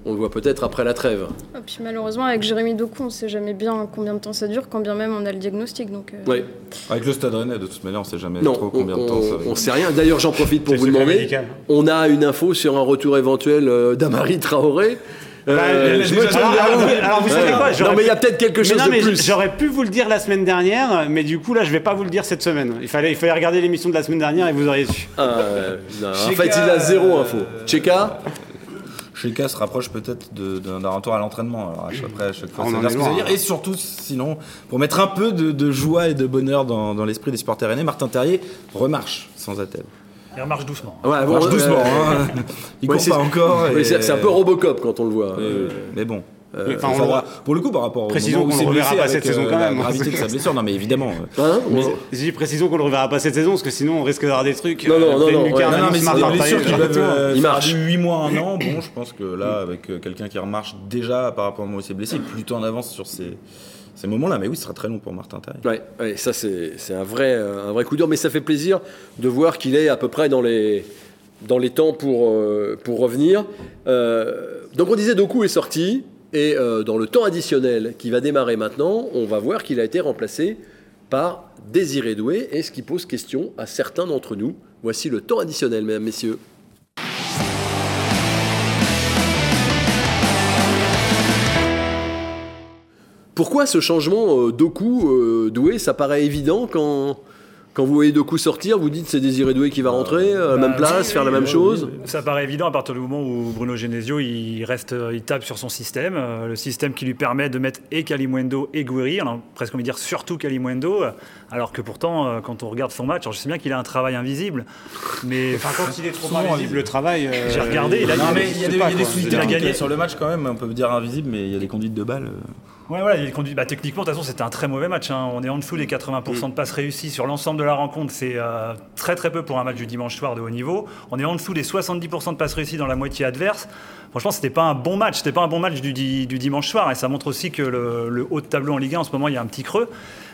on le voit peut-être après la trêve. et puis malheureusement, avec Jérémy Doku, on sait jamais bien combien de temps ça dure, quand bien même on a le diagnostic. Donc, euh, Ouais. Avec le Stade Rennais, de toute manière, on sait jamais Non, trop on, combien de temps ça va. on, on sait rien. D'ailleurs, j'en profite pour vous demander. médical. On a une info sur un retour éventuel euh, d'Amari Traoré. Euh, Bah, je me alors, tourne vers alors, vous. vous- alors, vous savez quoi, Non, mais il y a peut-être quelque Mais chose non, de mais plus. j'aurais pu vous le dire la semaine dernière, mais du coup là je vais pas vous le dire cette semaine. Il fallait, il fallait regarder l'émission de la semaine dernière et vous auriez su. Ah, euh, non, en fait, il a zéro info. Cheka Cheka se rapproche peut-être de- de- d'un retour à l'entraînement. Alors, à chaque- après, à chaque fois, On ça en veut dire est ce que ça veut loin, dire. Et surtout, sinon, pour mettre un peu de, de joie et de bonheur dans, dans l'esprit des supporters rennais, Martin Terrier remarche sans attelle. Il remarche doucement. Ouais, bon, Marche doucement, euh, hein. Il ouais, court pas encore. et- c'est un peu Robocop quand on le voit. Oui. Mais bon. Oui, enfin, on Ça le- pour le coup, par rapport au où qu'on le reverra pas cette saison euh, quand la même. gravité de sa blessure, non mais évidemment. euh, Hein Mais Ouais. j'ai dit précisons qu'on le reverra pas cette saison parce que sinon on risque d'avoir des trucs. Non, non, euh, non, ouais. Non, non, mais c'est des blessures qui peuvent euh, Il marche. du 8 mois, un an. Bon, je pense que là, avec euh, quelqu'un qui remarche déjà par rapport au moment où il s'est blessé, plutôt en avance sur ces, ces moments-là. Mais oui, ce sera très long pour Martin. Ouais, ouais, ça c'est un vrai, euh, un vrai coup dur, mais ça fait plaisir de voir qu'il est à peu près dans les, dans les temps pour, euh, pour revenir. Euh, donc on disait Doku est sorti, et dans le temps additionnel qui va démarrer maintenant, on va voir qu'il a été remplacé par Désiré Doué, et ce qui pose question à certains d'entre nous. Voici le temps additionnel, mesdames, messieurs. Pourquoi ce changement euh, Doku euh, Doué Ça paraît évident quand, quand vous voyez Doku sortir, vous dites c'est Désiré Doué qui va rentrer à la Bah, même place, oui, faire la oui, même oui, chose. Ça paraît évident à partir du moment où Bruno Genesio il reste, il tape sur son système, euh, le système qui lui permet de mettre et Kalimundo et Gouiri, on a presque envie de dire surtout Kalimundo, euh, alors que pourtant euh, quand on regarde son match, alors je sais bien qu'il a un travail invisible, mais Enfin, quand il est trop Souvent, invisible, le travail. euh, J'ai regardé, il a- Non, il mais il y a des, pas, il y a des sur le match quand même. On peut dire invisible, mais il y a des conduites de balles. euh. Ouais, voilà, il conduit. Bah, techniquement, de toute façon, c'était un très mauvais match. hein. On est en dessous des 80% de passes réussies sur l'ensemble de la rencontre. C'est euh, très très peu pour un match du dimanche soir de haut niveau. On est en dessous des 70% de passes réussies dans la moitié adverse. Franchement, c'était pas un bon match. C'était pas un bon match du, di- du dimanche soir. Et ça montre aussi que le, le haut de tableau en Ligue 1, en ce moment, il y a un petit creux.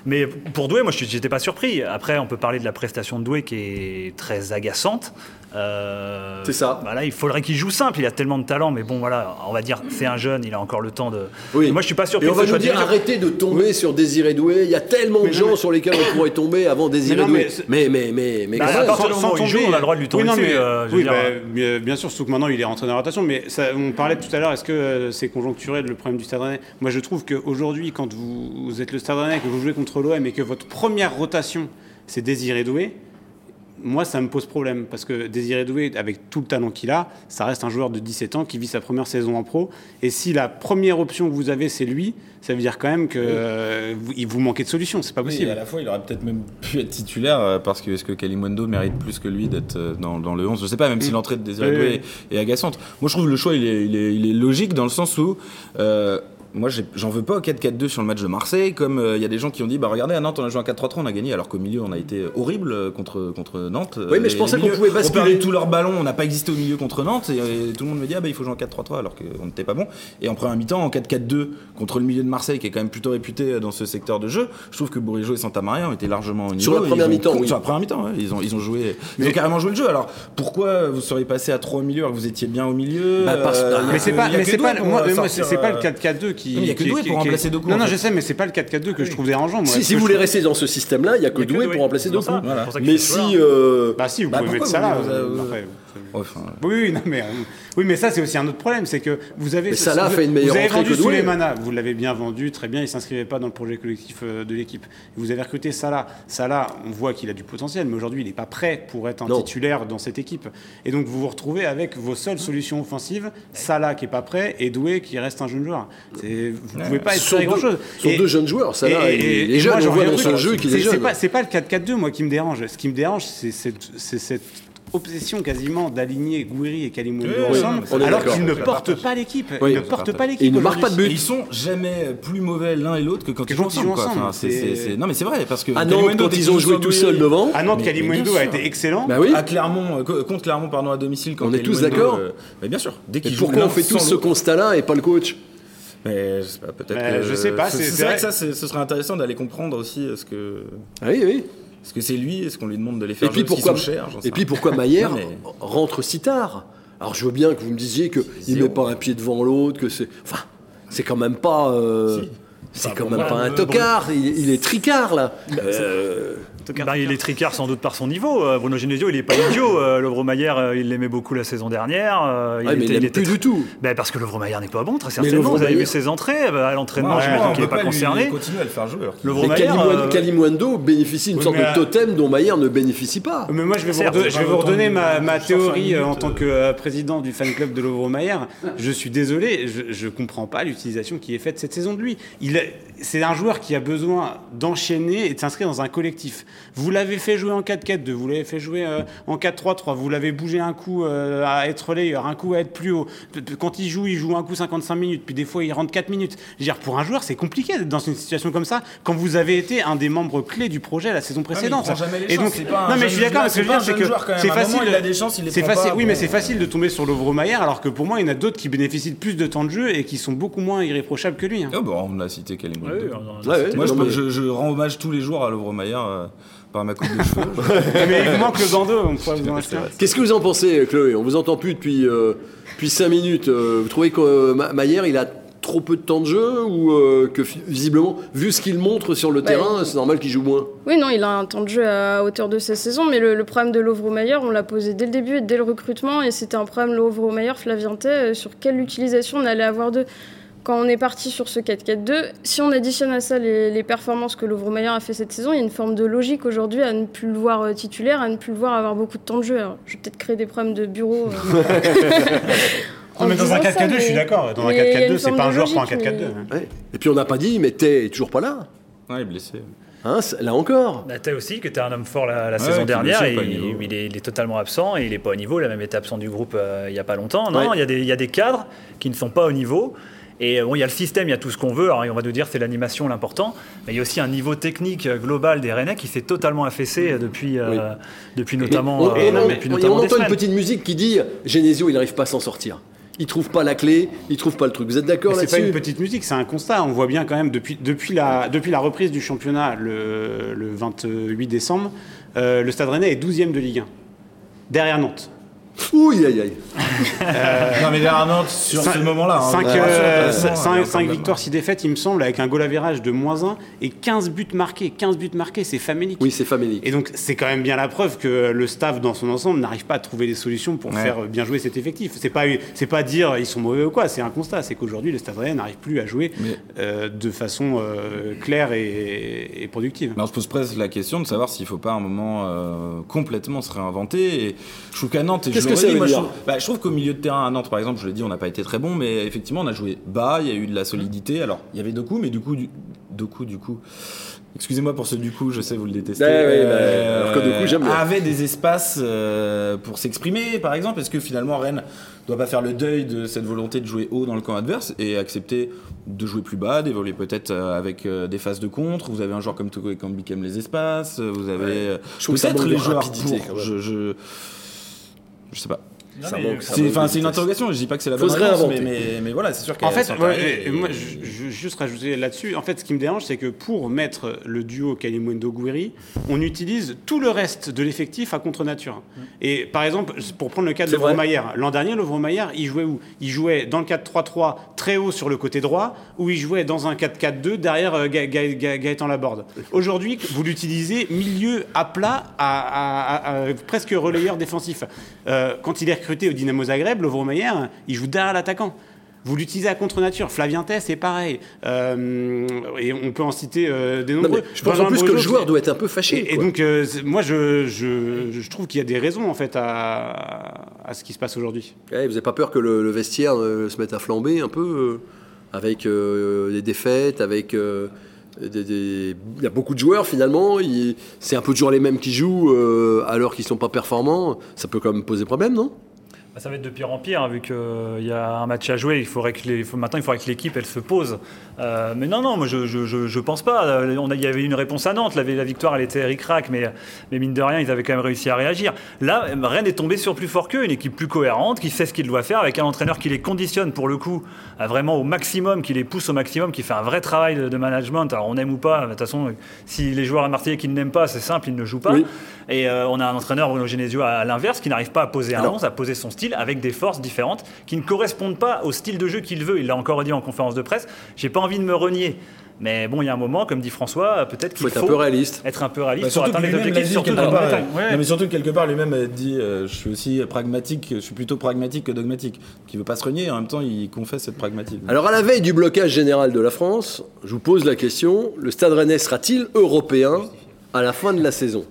Mais pour Doué, moi, je j'étais pas surpris. Après, on peut parler de la prestation de Doué qui est très agaçante. Euh, C'est ça. Voilà, il faudrait qu'il joue simple. Il a tellement de talent. Mais bon, voilà, on va dire, c'est un jeune. Il a encore le temps de. Oui. Moi, je suis pas surpris. Et on va nous dire arrêtez de tomber sur Désiré Doué. Il y a tellement de non, gens mais- sur lesquels on <coughs> pourrait tomber avant Désiré Mais non, Doué. mais Mais mais mais mais Bah, quand à même. partir du moment où il joue, on a le droit de lui tomber oui, non, dessus, mais- euh, oui, bah, bien, bien sûr, surtout que maintenant il est entraîneur en rotation. Mais ça, on parlait tout à l'heure, est-ce que euh, c'est conjoncturel le problème du Stade Rennais? Moi, je trouve qu'aujourd'hui, quand vous, êtes le Stade Rennais, que vous jouez contre l'OM et que votre première rotation c'est Désiré Doué, moi, ça me pose problème parce que Désiré Doué, avec tout le talent qu'il a, ça reste un joueur de 17 ans qui vit sa première saison en pro. Et si la première option que vous avez, c'est lui, ça veut dire quand même que euh, vous, il vous manquait de solution. C'est pas possible. à la fois, il aurait peut-être même pu être titulaire euh, parce que est-ce que Kalimundo mérite plus que lui d'être euh, dans, dans le 11 Je sais pas, même si l'entrée de Désiré Oui, Doué est, est agaçante. Moi, je trouve que le choix, il est, il est, il est logique dans le sens où. euh, moi, j'en veux pas au 4-4-2 sur le match de Marseille, comme euh, il y a des gens qui ont dit bah regardez, à Nantes, on a joué un 4-3-3, on a gagné, alors qu'au milieu, on a été horrible euh, contre, contre Nantes. Oui, mais je pensais qu'on pouvait basculer. perdu tous leurs ballons, on n'a pas existé au milieu contre Nantes, et, euh, tout le monde me dit ah bah il faut jouer en 4-3-3, alors qu'on n'était pas bon. Et en première mi-temps, en 4-4-2, contre le milieu de Marseille, qui est quand même plutôt réputé dans ce secteur de jeu, je trouve que Bourigeau et Santamaria ont été largement au niveau. Sur la première mi-temps, oui. Sur la première mi-temps, ouais, ils ont, ils ont joué, ils ont carrément joué le jeu. Alors pourquoi vous seriez passé à 3 au milieu alors que vous étiez bien au milieu Bah, parce- euh, Mais c'est pas, mais c'est pas, moi, c'est pas le euh, 4-4-2 qui. il y a que Doué pour remplacer Doku, Non, non, je sais, mais c'est pas le 4-4-2 que je trouve dérangeant. moi. Si, vous voulez rester dans ce système-là, il y a que Il y a que Doué pour remplacer Doku. Mais si euh, Bah si, vous Bah, pouvez mettre ça là. Vous- euh, enfin, Oui, oui, non, mais, euh, oui, mais ça, c'est aussi un autre problème. C'est que vous avez. Mais Salah vous- fait une meilleure Vous avez entrée vendu que. Souleymana, vous l'avez bien vendu, très bien, il ne s'inscrivait pas dans le projet collectif euh, de l'équipe. Vous avez recruté Salah. Salah, on voit qu'il a du potentiel, mais aujourd'hui, il n'est pas prêt pour être un Non. titulaire dans cette équipe. Et donc, vous vous retrouvez avec vos seules solutions offensives Salah qui n'est pas prêt et Doué qui reste un jeune joueur. Vous ne pouvez pas sur espérer grand-chose. sur Et- deux jeunes joueurs, là, et- et- il est et jeune, moi, on voit dans son jeu qu'il est jeune. pas, c'est pas le 4-4-2, moi, qui me dérange. Ce qui me dérange, c'est cette obsession quasiment d'aligner Gouiri et Kalimundo Oui, ensemble, alors qu'ils ne portent pas l'équipe. Oui, ils ne portent pas l'équipe. ils ne marquent pas de but. Et ils sont jamais plus mauvais l'un et l'autre que quand, Que ils jouent ensemble. jouent quoi. ensemble. Enfin, c'est- C'est- c'est- c'est- Non mais c'est vrai parce que À Nantes, Kalimundo, quand ils ont joue joué tout seuls devant. À Nantes, Kalimundo a été excellent. Bah oui. À Clermont, euh, co- contre Clermont pardon à domicile quand On est tous d'accord. euh, Mais bien sûr. Dès qu'ils pourquoi on fait tous ce constat-là et pas le coach? Mais je sais pas, peut-être. Mais que- je sais pas, C'est c'est- c'est c'est vrai vrai. que ça, c'est- ce serait intéressant d'aller comprendre aussi euh, ce que. Ah Oui, oui. Est-ce que c'est lui Est-ce qu'on lui demande de les Et faire puis jouer parce qu'ils pourquoi, sont chers et puis pourquoi Maillère mais- rentre si tard Alors je veux bien que vous me disiez qu'il ne met pas un pied devant l'autre, que c'est. Enfin, c'est quand même pas. euh, Si. C'est Enfin, quand même pas un euh, tocard, il, il est tricard là. Euh, Tocard. Bah, il est tricard sans doute par son niveau. Euh, Bruno Genesio, il n'est pas idiot. Euh, Lovro Mayer, euh, il l'aimait beaucoup la saison dernière. Euh, Ouais, mais il l'aime plus du tout. Bah, parce que Lovro Mayer n'est pas bon, très certainement. Vous avez vu ses entrées à l'entraînement, Ouais, j'imagine qu'il n'est peut pas lui concerné. continuer à le faire jouer. Lovro Mais Mayer, Kalimundo euh, bénéficie d'une Oui, sorte mais, de totem dont Maillard ne bénéficie pas. Mais moi, je vais vous, redonner- pas ma, théorie en tant que président du fan club de Lovro Mayer. Je suis désolé, je ne comprends pas l'utilisation qui est faite cette saison de lui. Il est- C'est un joueur qui a besoin d'enchaîner et de s'inscrire dans un collectif. Vous l'avez fait jouer en 4-4-2, vous l'avez fait jouer euh, en 4-3-3, vous l'avez bougé un coup euh, à être relayeur, un coup à être plus haut. Quand il joue, il joue un coup 55 minutes, puis des fois il rentre 4 minutes. Je veux dire, pour un joueur, c'est compliqué d'être dans une situation comme ça quand vous avez été un des membres clés du projet la saison Ah, mais il précédente. prend jamais les et chances, donc, c'est pas un non mais je suis d'accord, ce que je veux dire, c'est que c'est moment, facile. il a des chances, il les c'est prend facile. pas, Oui, mais c'est facile de tomber sur Lovro Mayer, alors que pour moi, il y en a d'autres qui bénéficient de plus de temps de jeu et qui sont beaucoup moins irréprochables que lui. hein. Oh, bah, on a cité Kalimundo. ouais, on- on- Ouais, ouais. Moi, je, je- je rends hommage tous les jours à Lovro Mayer euh, par ma coupe de cheveux. <laughs> mais il vous manque le bandeau, on pourrait vous en acheter. Qu'est-ce que vous en pensez, Chloé On vous entend plus depuis, euh, depuis 5 minutes. Euh, vous trouvez que euh, Ma- Maillard, il a trop peu de temps de jeu ou euh, que visiblement, vu ce qu'il montre sur le Bah, terrain, c'est normal qu'il joue moins? Oui, non, il a un temps de jeu à hauteur de sa saison, mais le, le problème de Lovro Mayer, on l'a posé dès le début et dès le recrutement, et c'était un problème Lovro Mayer, Flavientet, euh, sur quelle utilisation on allait avoir d'eux. Quand on est parti sur ce 4-4-2, si on additionne à ça les, les performances que Lovro Mayer a fait cette saison, il y a une forme de logique aujourd'hui à ne plus le voir euh, titulaire, à ne plus le voir avoir beaucoup de temps de jeu. Alors, je vais peut-être créer des problèmes de bureau. euh, <laughs> Non, mais dans un disant ça, 4-4-2, je suis d'accord. Dans un mais il y a 4-4-2, une c'est pas un joueur pour un logique, 4-4-2. mais- Ouais. Et puis on n'a pas dit, mais t'es toujours pas là. Ouais, il est blessé. Hein, là encore. Naté aussi, qui était un homme fort la, la Ouais, saison dernière, et il, est, il est totalement absent et il n'est pas au niveau. Il a même été absent du groupe euh, il n'y a pas longtemps. Non, Ouais. y il y a des cadres qui ne sont pas au niveau. Et euh, bon, il y a le système, il y a tout ce qu'on veut. Alors, on va nous dire c'est l'animation l'important, mais il y a aussi un niveau technique euh, global des Rennais qui s'est totalement affaissé euh, depuis, euh, depuis Mais notamment, on, euh, et on- depuis et notamment on des entend une petite musique qui dit Genesio, il n'arrive pas à s'en sortir. Il trouve pas la clé, il trouve pas le truc. Vous êtes d'accord Mais C'est pas une là-dessus petite musique, c'est un constat. On voit bien quand même depuis, depuis, la, depuis la reprise du championnat le, le 28 décembre, euh, le Stade Rennais est 12e de Ligue 1, derrière Nantes. Ouh, aïe, aïe. non, mais derrière Nantes, sur Cinq- ce moment-là. hein, cinq, on- euh, on- victoires, 6 défaites, il me semble, avec un goal average de moins 1 et 15 buts marqués. 15 buts marqués, c'est famélique. Oui, c'est famélique. Et donc, c'est quand même bien la preuve que le staff, dans son ensemble, n'arrive pas à trouver des solutions pour Ouais. faire bien jouer cet effectif. C'est pas, c'est pas dire ils sont mauvais ou quoi, c'est un constat. C'est qu'aujourd'hui, le Stade Rennais n'arrive plus à jouer Mais- euh, de façon euh, claire et, et productive. Mais on se pose presque la question de savoir s'il ne faut pas à un moment euh, complètement se réinventer. Et je trouve qu'à Nantes, et je Ça veut moi, je trouve, bah, je trouve qu'au milieu de terrain à Nantes, par exemple, je l'ai dit, on n'a pas été très bon, mais effectivement, on a joué bas, il y a eu de la solidité. Alors, il y avait deux coups, mais du coup, du, deux coups, du coup. Excusez-moi pour ce du coup, je sais vous le détestez. Ouais, ouais, bah, alors que du coup, j'aime bien. Avait des espaces euh, pour s'exprimer, par exemple. Est-ce que finalement Rennes doit pas faire le deuil de cette volonté de jouer haut dans le camp adverse et accepter de jouer plus bas, d'évoluer peut-être euh, avec euh, des phases de contre? Vous avez un joueur comme Toko et Kambi qui aime les espaces. Vous avez euh, peut-être les joueurs pour. Je, je, je sais pas. C'est une vitesse. interrogation. Je dis pas que c'est la bonne se réponse, mais, mais, mais voilà, c'est sûr qu'elle En fait, ouais, et- moi, je, juste rajouter là-dessus. En fait, ce qui me dérange, c'est que pour mettre le duo Kalimundo Gouiri, on utilise tout le reste de l'effectif à contre nature. Et par exemple, pour prendre le cas de. Lovro-Mayer, l'an dernier, Lovro-Mayer, il jouait où? Il jouait dans le 4-3-3 très haut sur le côté droit, ou il jouait dans un 4-4-2 derrière euh, Ga- Ga- Ga- Gaëtan Laborde. Aujourd'hui, vous l'utilisez milieu à plat, à, à- à- à- presque relayeur défensif. Euh, quand il est recruté au Dynamo Zagreb, Lovro-Mayer, il joue derrière l'attaquant. Vous l'utilisez à contre-nature. Flavien Tess, c'est pareil. Euh, et on peut en citer euh, des nombreux. je pense en plus que le joueur doit être un peu fâché. Et, donc, euh, moi, je, je, je trouve qu'il y a des raisons, en fait, à, à ce qui se passe aujourd'hui. Ouais, vous n'avez pas peur que le, le vestiaire euh, se mette à flamber un peu avec des défaites, avec des, des- il y a beaucoup de joueurs finalement. il- C'est un peu toujours les mêmes qui jouent alors qu'ils sont pas performants. Ça peut quand même poser problème, non? Ça va être de pire en pire, hein, vu qu'il y a un match à jouer. Il faudrait que les- maintenant, il faudrait que l'équipe elle se pose. Euh, mais non, non, moi je, je, je, je pense pas. Euh, On a, il y avait une réponse à Nantes. La, la victoire, elle était ric-rac, mais, mais mine de rien, ils avaient quand même réussi à réagir. Là, Rennes est tombé sur plus fort qu'eux, une équipe plus cohérente, qui sait ce qu'il doit faire, avec un entraîneur qui les conditionne pour le coup, à vraiment au maximum, qui les pousse au maximum, qui fait un vrai travail de, de management. Alors on aime ou pas, de toute façon, si les joueurs à Marseillais qui n'aiment pas, c'est simple, ils ne jouent pas. Oui. Et euh, on a un entraîneur, Bruno Genesio, à, à l'inverse, qui n'arrive pas à poser un Alors- 11, à poser son style. avec des forces différentes qui ne correspondent pas au style de jeu qu'il veut. Il l'a encore dit en conférence de presse. J'ai pas envie de me renier. Mais bon, il y a un moment, comme dit François, peut-être qu'il faut être un peu réaliste. Être un peu réaliste Bah, pour surtout atteindre les lui-même objectifs, surtout quelque part. Ouais. Non, mais surtout que quelque part lui-même a dit euh, je suis aussi pragmatique, je suis plutôt pragmatique que dogmatique. Qui veut pas se renier, en même temps il confesse être pragmatique. Alors à la veille du blocage général de la France, je vous pose la question, le Stade Rennais sera-t-il européen à la fin de la saison?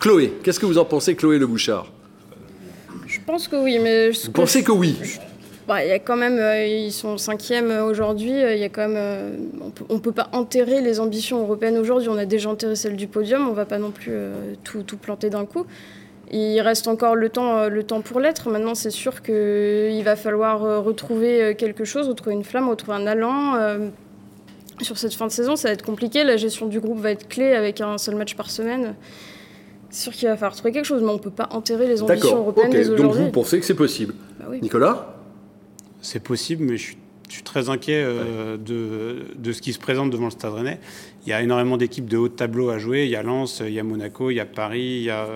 Chloé, qu'est-ce que vous en pensez Chloé Le Bouchard? Je pense que oui, mais Vous pensez que oui? Bah, y a quand même, euh, ils sont cinquième euh, aujourd'hui. euh, Il y a quand même, euh, on peut, on peut pas enterrer les ambitions européennes aujourd'hui. On a déjà enterré celle du podium. On va pas non plus tout, tout planter d'un coup. Il reste encore le temps, le temps pour l'être. Maintenant, c'est sûr qu'il va falloir retrouver quelque chose, retrouver une flamme, retrouver un allant. sur cette fin de saison, ça va être compliqué. La gestion du groupe va être clé avec un seul match par semaine. C'est sûr qu'il va falloir trouver quelque chose, mais on peut pas enterrer les ambitions européennes ok, dès donc vous pensez que c'est possible? Bah oui. Nicolas? C'est possible, mais je suis, je suis très inquiet euh, de, de ce qui se présente devant le Stade Rennais. Il y a énormément d'équipes de haut de tableau à jouer. Il y a Lens, il y a Monaco, il y a Paris, il y a.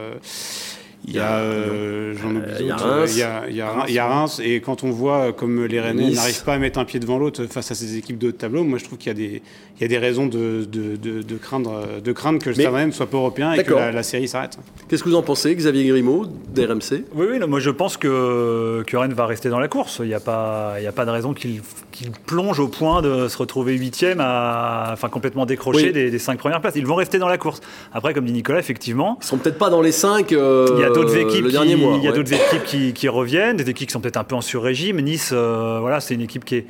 euh, Il y a, euh, j'en oublie il y a d'autres. Reims. il y a, il y a Reims, il y a Reims. Et quand on voit euh, comme les Rennais Nice. n'arrivent pas à mettre un pied devant l'autre face à ces équipes de haut de tableau, moi je trouve qu'il y a des, il y a des raisons de, de, de, de craindre, de craindre que le Stade Rennais ne soit pas européen et que la, la série s'arrête. Qu'est-ce que vous en pensez Xavier Grimaud, d'RMC Oui, oui, non, moi je pense que, que Rennes va rester dans la course. Il n'y a, pas- il y a pas de raison qu'il qu'il plonge au point de se retrouver huitième, enfin complètement décroché Oui. des, des cinq premières places. Ils vont rester dans la course. Après, comme dit Nicolas, effectivement, Ils seront peut-être pas dans les 5 il y a d'autres équipes, le qui, dernier mois. il y a d'autres équipes qui, qui reviennent, des équipes qui sont peut-être un peu en sur-régime. Nice, euh, voilà, c'est une équipe qui est,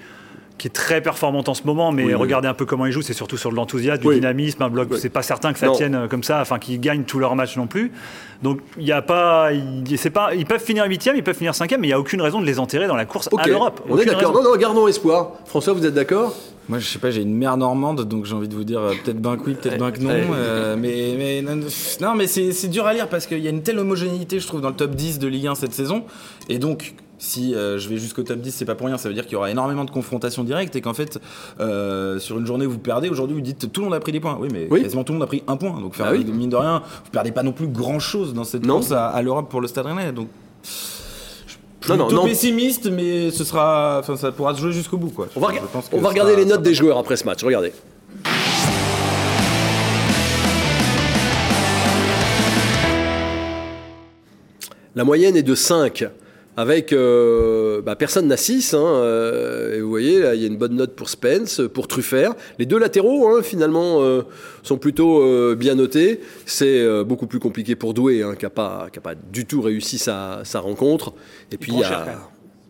qui est très performante en ce moment, mais Oui, oui. regardez un peu comment ils jouent, c'est surtout sur de l'enthousiasme, du Oui. dynamisme, un bloc. Oui. C'est pas certain que ça Non. tienne euh, comme ça, enfin qu'ils gagnent tous leurs matchs non plus. Donc il y a pas, c'est pas, ils peuvent finir huitième, ils peuvent finir cinquième, mais il y a aucune raison de les enterrer dans la course Ok, à l'Europe. on est d'accord. Non, non, gardons espoir. François, vous êtes d'accord? Moi, je sais pas, j'ai une mère normande, donc j'ai envie de vous dire euh, peut-être ben que oui, peut-être ben que non. Euh, mais, mais non, non, mais c'est dur à lire parce qu'il y a une telle homogénéité, je trouve, dans le top 10 de Ligue 1 cette saison. Et donc, si euh, je vais jusqu'au top 10, c'est pas pour rien. Ça veut dire qu'il y aura énormément de confrontations directes et qu'en fait, euh, sur une journée, vous perdez. Aujourd'hui, vous dites tout le monde a pris des points. Oui, mais Oui. quasiment tout le monde a pris un point. Donc, faire Bah oui. mine de rien, vous perdez pas non plus grand chose dans cette Non. course à, à l'Europe pour le Stade Rennais. Donc, Non, non, pessimiste, mais ce sera, enfin, ça pourra se jouer jusqu'au bout, quoi. On va, pense on regarder sera- les notes des joueurs après ce match. Regardez. La moyenne est de 5. Avec euh, bah, personne n'a 6. Hein, euh, et vous voyez, là, il y a une bonne note pour Spence, pour Truffert. Les deux latéraux, hein, finalement, euh, sont plutôt euh, bien notés. C'est euh, beaucoup plus compliqué pour Doué, hein, qui n'a pas, pas du tout réussi sa, sa rencontre. Et puis, il y a- cher.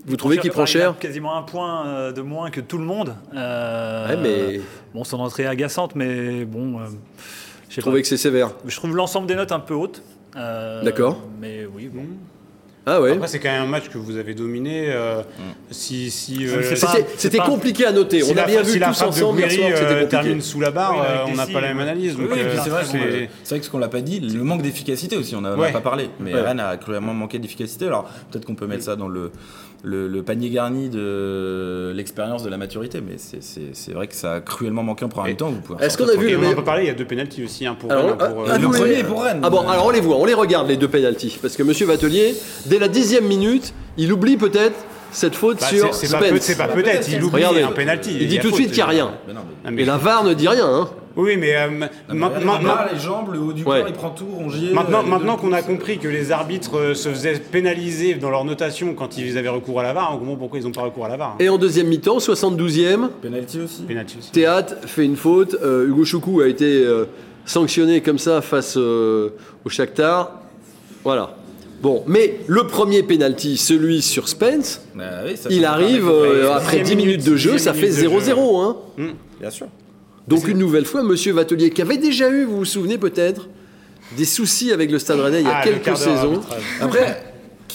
Vous trouvez qu'il prend Enfin, il a cher Quasiment un point de moins que tout le monde. Euh, Ouais, mais Bon, son entrée est agaçante, mais bon. euh, je sais vous trouvez pas. que c'est sévère Je trouve l'ensemble des notes un peu hautes. Euh, D'accord. Mais oui, bon. Ah ouais Après, c'est quand même un match que vous avez dominé. euh, Si, si, euh, C'était- compliqué à noter. si on a bien vu si tous ensemble hier soir que euh, termine sous la barre, Oui, on n'a pas la même analyse. Oui, oui, euh, c'est vrai, que ce qu'on l'a pas dit, le manque d'efficacité aussi, on n'a Ouais. pas parlé. Mais Ouais. Rennes a cruellement manqué d'efficacité. Alors peut-être qu'on peut mettre ça dans le, le, le panier garni de l'expérience, de la maturité, mais c'est- c'est c'est vrai que ça a cruellement manqué en. Vous pouvez Est-ce qu'on a vu on peut parler, il y a deux pénalties aussi, un pour Alors, Rennes, un ah, pour, ah, euh, le premier pour Rennes. Ah bon, alors on les voit, on les regarde les deux pénalties. Parce que Monsieur Vatelier, dès la dixième minute, il oublie peut-être cette faute Bah, sur c'est- c'est pas peut- Spence. c'est pas peut-être, il oublie Regardez. un penalty. Il dit tout de suite qu'il n'y a rien. Mais non, mais- mais- Et la VAR ne dit rien. Hein. Oui, mais euh, Non, mais ma- regardez, ma- les jambes, le haut du Ouais. corps, il prend tout, rongier. Maintenant, euh, maintenant qu'on a compris que les arbitres euh, se faisaient pénaliser dans leur notation quand ils avaient recours à la VAR, on comprend pourquoi ils n'ont pas recours à la VAR. hein. Et en deuxième mi-temps, 72e, Penalty aussi. Penalty aussi. Théâtre fait une faute. Euh, Hugo Choukou a été euh, sanctionné comme ça face euh, au Shakhtar. Voilà. Bon, mais le premier penalty, celui sur Spence, Bah oui, ça il arrive euh, après dixième 10 minutes de jeu, ça fait minute de jeu. 0-0. Hein. Bien sûr. Donc une nouvelle fois, Monsieur Vatelier, qui avait déjà eu, vous vous souvenez peut-être, des soucis avec le Stade Rennais il y a Ah, quelques saisons. Après,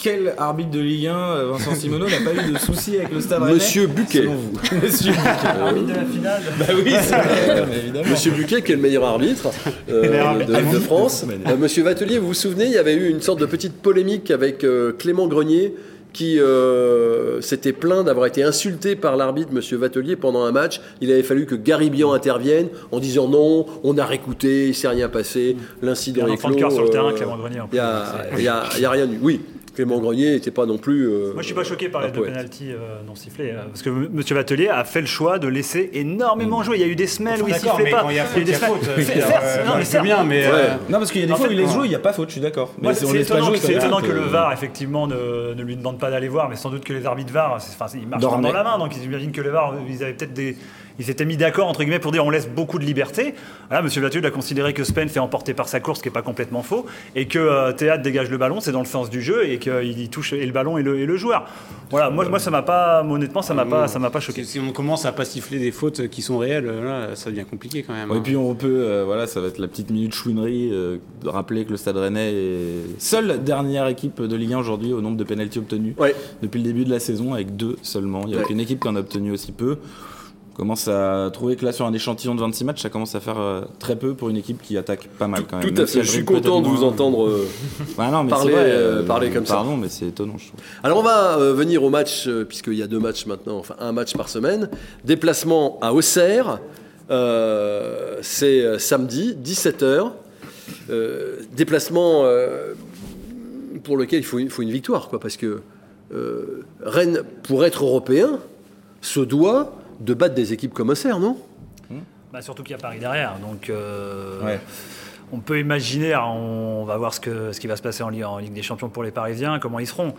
quel arbitre de Ligue 1, euh, Vincent Simoneau, n'a pas eu de soucis avec le stade Rennais Monsieur Buquet. Selon vous. <laughs> Monsieur Buquet. Arbitre de la finale. Bah oui, c'est vrai. Monsieur Buquet, qui est le meilleur arbitre euh, de, de. France. Euh, Monsieur Vatelier, vous vous souvenez, il y avait eu une sorte de petite polémique avec euh, Clément Grenier qui euh, s'était plaint d'avoir été insulté par l'arbitre Monsieur Vatelier pendant un match. Il avait fallu que Garibian intervienne en disant non, on a réécouté, il s'est rien passé, Il y l'incident a un est enfant de clos. cœur sur le terrain, euh, Clément Grenier. en Il plus. n'y a rien eu. Oui. Clément Grenier n'était pas non plus. euh, Moi, je suis pas choqué par les deux pénalties euh, non sifflés, euh, parce que M. Monsieur Vatelier a fait le choix de laisser énormément jouer. Il y a eu des semaines où il sifflait pas. il y a eu faute, il des y a semaines- faute. Veux bien, mais. Non, parce qu'il y a des fois où il laisse jouer, il n'y a pas faute, je suis d'accord. C'est- c'est étonnant, que- c'est le VAR, effectivement, ne, ne lui demande pas d'aller voir, mais sans doute que les arbitres VAR, c'est- enfin, ils marchent dans la main, donc ils imaginent que le VAR, ils avaient peut-être des. Ils s'étaient mis d'accord, entre guillemets, pour dire on laisse beaucoup de liberté. Là, M. Vatelier a considéré que Spen fait emporter par sa course, ce qui n'est pas complètement faux, et que euh, Théâtre dégage le ballon, c'est dans le sens du jeu, et qu'il y touche et le ballon et le, et le joueur. Voilà, moi, moi ça m'a pas, honnêtement, ça m'a pas, ça m'a pas choqué. Si on commence à pas siffler des fautes qui sont réelles, là, ça devient compliqué quand même. Ouais, hein. et puis on peut, euh, voilà, ça va être la petite minute chouinerie, euh, de rappeler que le Stade Rennais est seule dernière équipe de Ligue 1 aujourd'hui au nombre de pénalties obtenus Ouais. depuis le début de la saison, avec deux seulement. Il n'y a Ouais. aucune équipe qui en a obtenu aussi peu. On commence à trouver que là, sur un échantillon de 26 matchs, ça commence à faire euh, très peu pour une équipe qui attaque pas mal quand même. Tout à fait. Je suis content de vous entendre. euh, <laughs> Bah non, mais parler, vrai, euh, parler comme ça. Pardon, mais c'est étonnant, je trouve. Alors on va venir au match, puisqu'il y a deux matchs maintenant, enfin un match par semaine. Déplacement à Auxerre, c'est samedi, 17h. Euh, déplacement pour lequel il faut, il faut une victoire, quoi, parce que Rennes, pour être européen, se doit de battre des équipes comme Auxerre, non? Bah, surtout qu'il y a Paris derrière, donc euh, Ouais. on peut imaginer, on va voir ce, que, ce qui va se passer en Ligue, en Ligue des Champions pour les Parisiens, comment ils seront.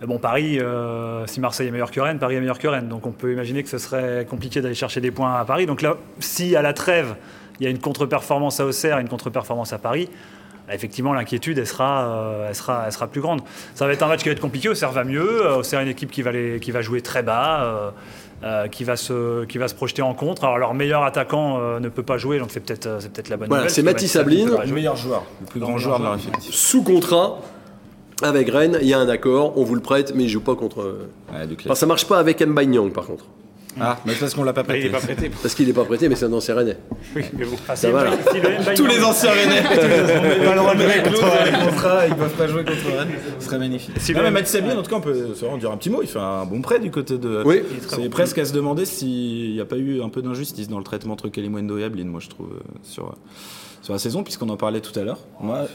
Mais bon, Paris, euh, si Marseille est meilleur que Rennes, Paris est meilleur que Rennes, donc on peut imaginer que ce serait compliqué d'aller chercher des points à Paris. Donc là, si à la trêve, il y a une contre-performance à Auxerre et une contre-performance à Paris, là, effectivement, l'inquiétude, elle sera, euh, elle, sera, elle sera plus grande. Ça va être un match qui va être compliqué. Auxerre va mieux. Auxerre est une équipe qui va, les- qui va jouer très bas. euh, euh, qui, va se, qui va se projeter en contre. Alors leur meilleur attaquant euh, ne peut pas jouer, donc c'est peut-être euh, c'est peut-être la bonne Voilà, nouvelle. c'est Mathis Sabline. pas Le meilleur joueur, le plus grand joueur de leur effectif. Sous contrat avec Rennes, il y a un accord, on vous le prête, mais il joue pas contre. Ouais, du classique. Enfin, ça marche pas avec Mbanyang par contre. Ah, mais parce qu'on l'a pas Ah, il prêté. est pas prêté. Parce qu'il n'est pas prêté, mais c'est un ancien Rennais. Oui, mais bon. Ah, Ça va, le- là. si le Mbaye- Tous les anciens Rennais, tous les pas le droit de jouer contre contrats, ils peuvent pas jouer contre Rennes. Ce serait magnifique. Si non, le- mais Mathis Sabine, en tout cas, on peut se rendre dire un petit mot. Il fait un bon prêt du côté de. Oui. C'est presque à se demander s'il n'y a pas eu un peu d'injustice dans le traitement entre Kalimundo et Ablin, moi je trouve, euh, sur, sur la saison, puisqu'on en parlait tout à l'heure. Moi,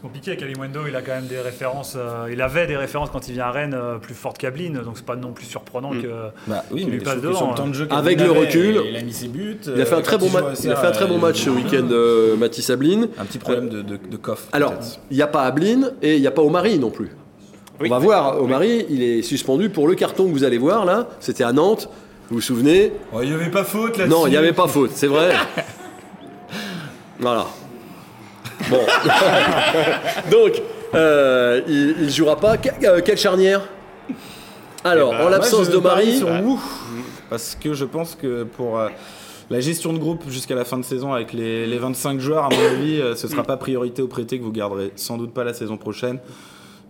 C'est compliqué. Kalimundo, il a quand même des références. euh, il avait des références quand il vient à Rennes euh, plus fortes qu'Ablin, donc c'est pas non plus surprenant que. bah oui, mais lui passe devant, hein. de jeu Avec qu'Ablin le recul, il a mis ses buts. Il a fait un très bon, match. il a fait un très bon match ce week-end, euh, Mathis Sabline. Un petit problème de, de, de coffre. Alors, il n'y a pas Ablin et il n'y a pas Omari non plus. Oui. On va voir, Omari, il est suspendu pour le carton que vous allez voir là. C'était à Nantes, vous vous souvenez? Oh, il n'y avait pas faute là Non, il n'y avait pas faute, c'est vrai. <laughs> voilà. Bon. <laughs> Donc, euh, il ne jouera pas. Que- euh, quelle charnière? Alors, Eh ben, en l'absence sur Wu, parce que je pense que pour euh, la gestion de groupe jusqu'à la fin de saison avec les, les 25 joueurs, à mon avis, euh, ce ne sera pas priorité au prêté que vous garderez sans doute pas la saison prochaine.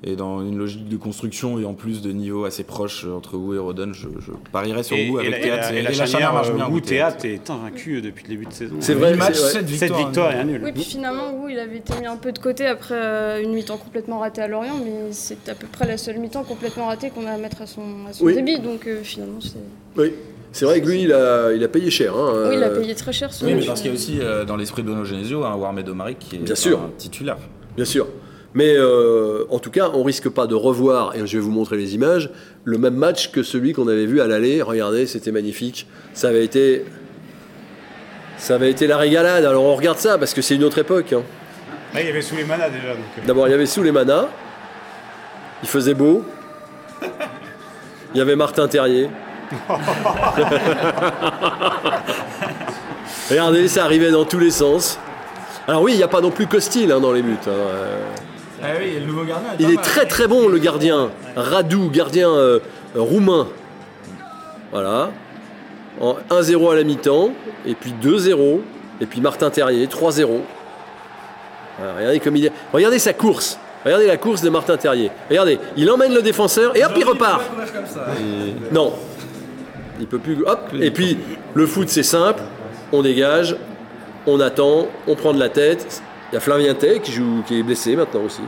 Et dans une logique de construction et en plus de niveau assez proche euh, entre Wu et Rodon, je, je parierais sur Wu et avec Théâtre. la- et la charnière marche bien. Wu Théâtre est invaincu depuis le début de saison. C'est vrai, vrai. 7 7 victoires. et un nul. Oui, puis finalement, Wu, il avait été mis un peu de côté après euh, une mi-temps complètement ratée à Lorient, mais c'est à peu près la seule mi-temps complètement ratée qu'on a à mettre à son, à son Oui. débit. Donc euh, finalement, c'est... Oui, c'est vrai que lui, il a, il a payé cher. hein, oui, il a euh, payé très cher ce Oui, mais match. parce qu'il y a aussi euh, dans l'esprit de Bruno Genesio un Warmed Omari qui est Bien sûr. un titulaire. Bien sûr. Mais euh, en tout cas, on risque pas de revoir, et je vais vous montrer les images, le même match que celui qu'on avait vu à l'aller. Regardez, c'était magnifique. Ça avait été. Ça avait été la régalade. Alors on regarde ça parce que c'est une autre époque. hein. Là, il y avait sous les manas déjà. Euh, D'abord, il y avait sous les manas. Il faisait beau. Il y avait Martin Terrier. <laughs> Regardez, ça arrivait dans tous les sens. Alors oui, il n'y a pas non plus Costil hein, dans les buts. hein. Ah oui, le nouveau gardien. Il est très très bon le gardien. Radou, gardien euh, roumain. Voilà. En 1-0 à la mi-temps. Et puis 2-0. Et puis Martin Terrier, 3-0. Voilà, regardez comme il est. Regardez sa course. Regardez la course de Martin Terrier. Regardez, il emmène le défenseur et hop, il repart. Non. Il peut plus. Hop. Et puis le foot c'est simple. On dégage. On attend. On prend de la tête. Il y a Flavien Tay qui joue, qui est blessé maintenant aussi.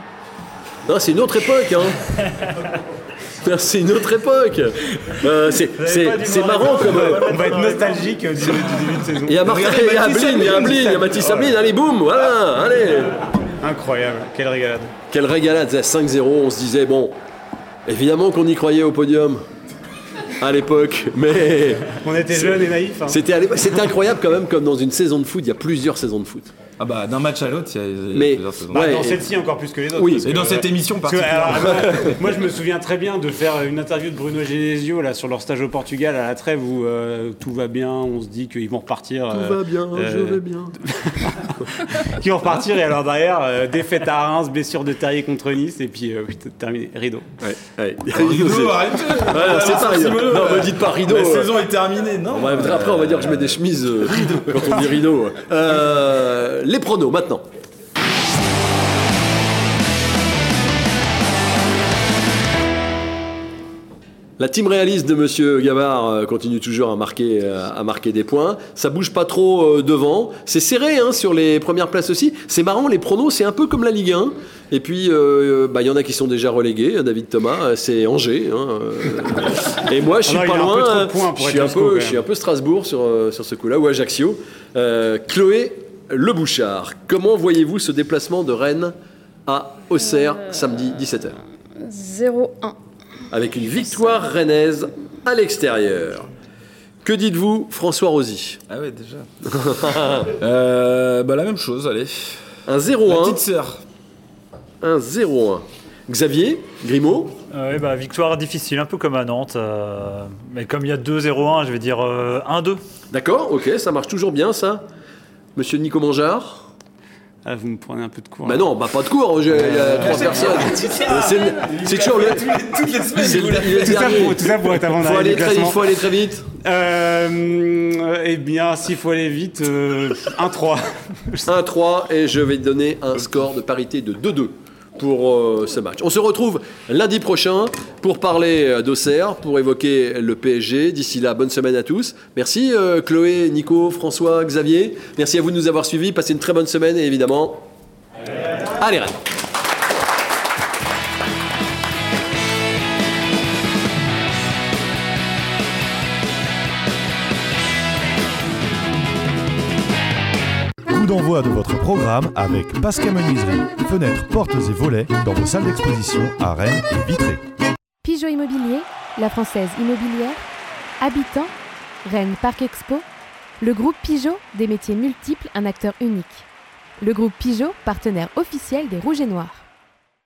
Non, c'est une autre époque. Hein. <laughs> C'est une autre époque. Euh, c'est marrant comme. photos. On va être nostalgique du, du début de saison. Il y a Martin, il y a Ablin, il y a Ablin, il y a Mathis Ablin, allez boum, voilà, allez. Incroyable, quelle régalade. Quelle régalade, 5-0, on se disait, bon, évidemment qu'on y croyait au podium à l'époque, mais On était jeunes et naïfs. hein. c'était incroyable quand même, comme dans une saison de foot, il y a plusieurs saisons de foot. Ah bah d'un match à l'autre, il y a, il y a Mais- plusieurs saisons. Bah, Ouais, dans et- celle-ci encore plus que les autres. Oui. parce Et que, dans cette euh, émission parce que, particulièrement. alors, moi, <laughs> moi, je me souviens très bien de faire une interview de Bruno Genesio là sur leur stage au Portugal à la trêve où euh, tout va bien, on se dit qu'ils vont repartir. euh, bien, euh, bien. <laughs> Qu'ils vont repartir et alors derrière euh, défaite à Reims, blessure de Terrier contre Nice et puis euh, terminé rideau. Ouais, ouais. Rideau, c'est- arrête Ouais, c'est pas rideau. Non, me dites pas rideau. La saison est terminée, non On va- après, on va dire que je mets des chemises euh, quand on dit rideau. Les pronos maintenant. La team réaliste de Monsieur Gavard euh, continue toujours à marquer, euh, à marquer des points. Ça bouge pas trop euh, devant. C'est serré hein, sur les premières places aussi. C'est marrant, les pronos, c'est un peu comme la Ligue 1. Et puis, euh, bah, il y en a qui sont déjà relégués. David Thomas, c'est Angers. hein. Et moi, je suis pas loin. je suis un peu, quand je suis un même. peu Strasbourg sur, sur ce coup-là, ou Ajaccio. Euh, Chloé Le Bouchard, comment voyez-vous ce déplacement de Rennes à Auxerre samedi 17h 0-1. avec une victoire rennaise à l'extérieur. Que dites-vous, François Rosy? Ah ouais, déjà. <laughs> euh, bah la même chose, allez. Un La 0-1, petite sœur. un 0-1. Xavier Grimaud? Euh, ouais, bah, victoire difficile, un peu comme à Nantes. euh, mais comme il y a 2-0-1, je vais dire euh, 1-2. D'accord, ok, ça marche toujours bien ça. Monsieur Nico Mangeard Ah, vous me prenez un peu de cours. Bah non, bah pas de cours, j'ai- il y a trois personnes. Euh, C'est toujours le. Toutes les semaines, il Tout ça, pour, être avant Faut d'arriver aller au très vite, classement. faut aller très vite. Euh, eh bien, s'il faut aller vite, euh, 1-3. 1-3 et je vais donner un score de parité de 2-2 pour euh, ce match. On se retrouve lundi prochain pour parler euh, d'Auxerre, pour évoquer le PSG. D'ici là, bonne semaine à tous. Merci euh, Chloé, Nico, François, Xavier. Merci à vous de nous avoir suivis. Passez une très bonne semaine et évidemment, allez Coup d'envoi de votre programme avec Pascal Menuiserie, fenêtres, portes et volets dans vos salles d'exposition à Rennes et Vitré. Pigeot Immobilier, la française immobilière, Habitant, Rennes Parc Expo, le groupe Pigeot, des métiers multiples, un acteur unique. Le groupe Pigeot, partenaire officiel des Rouges et Noirs.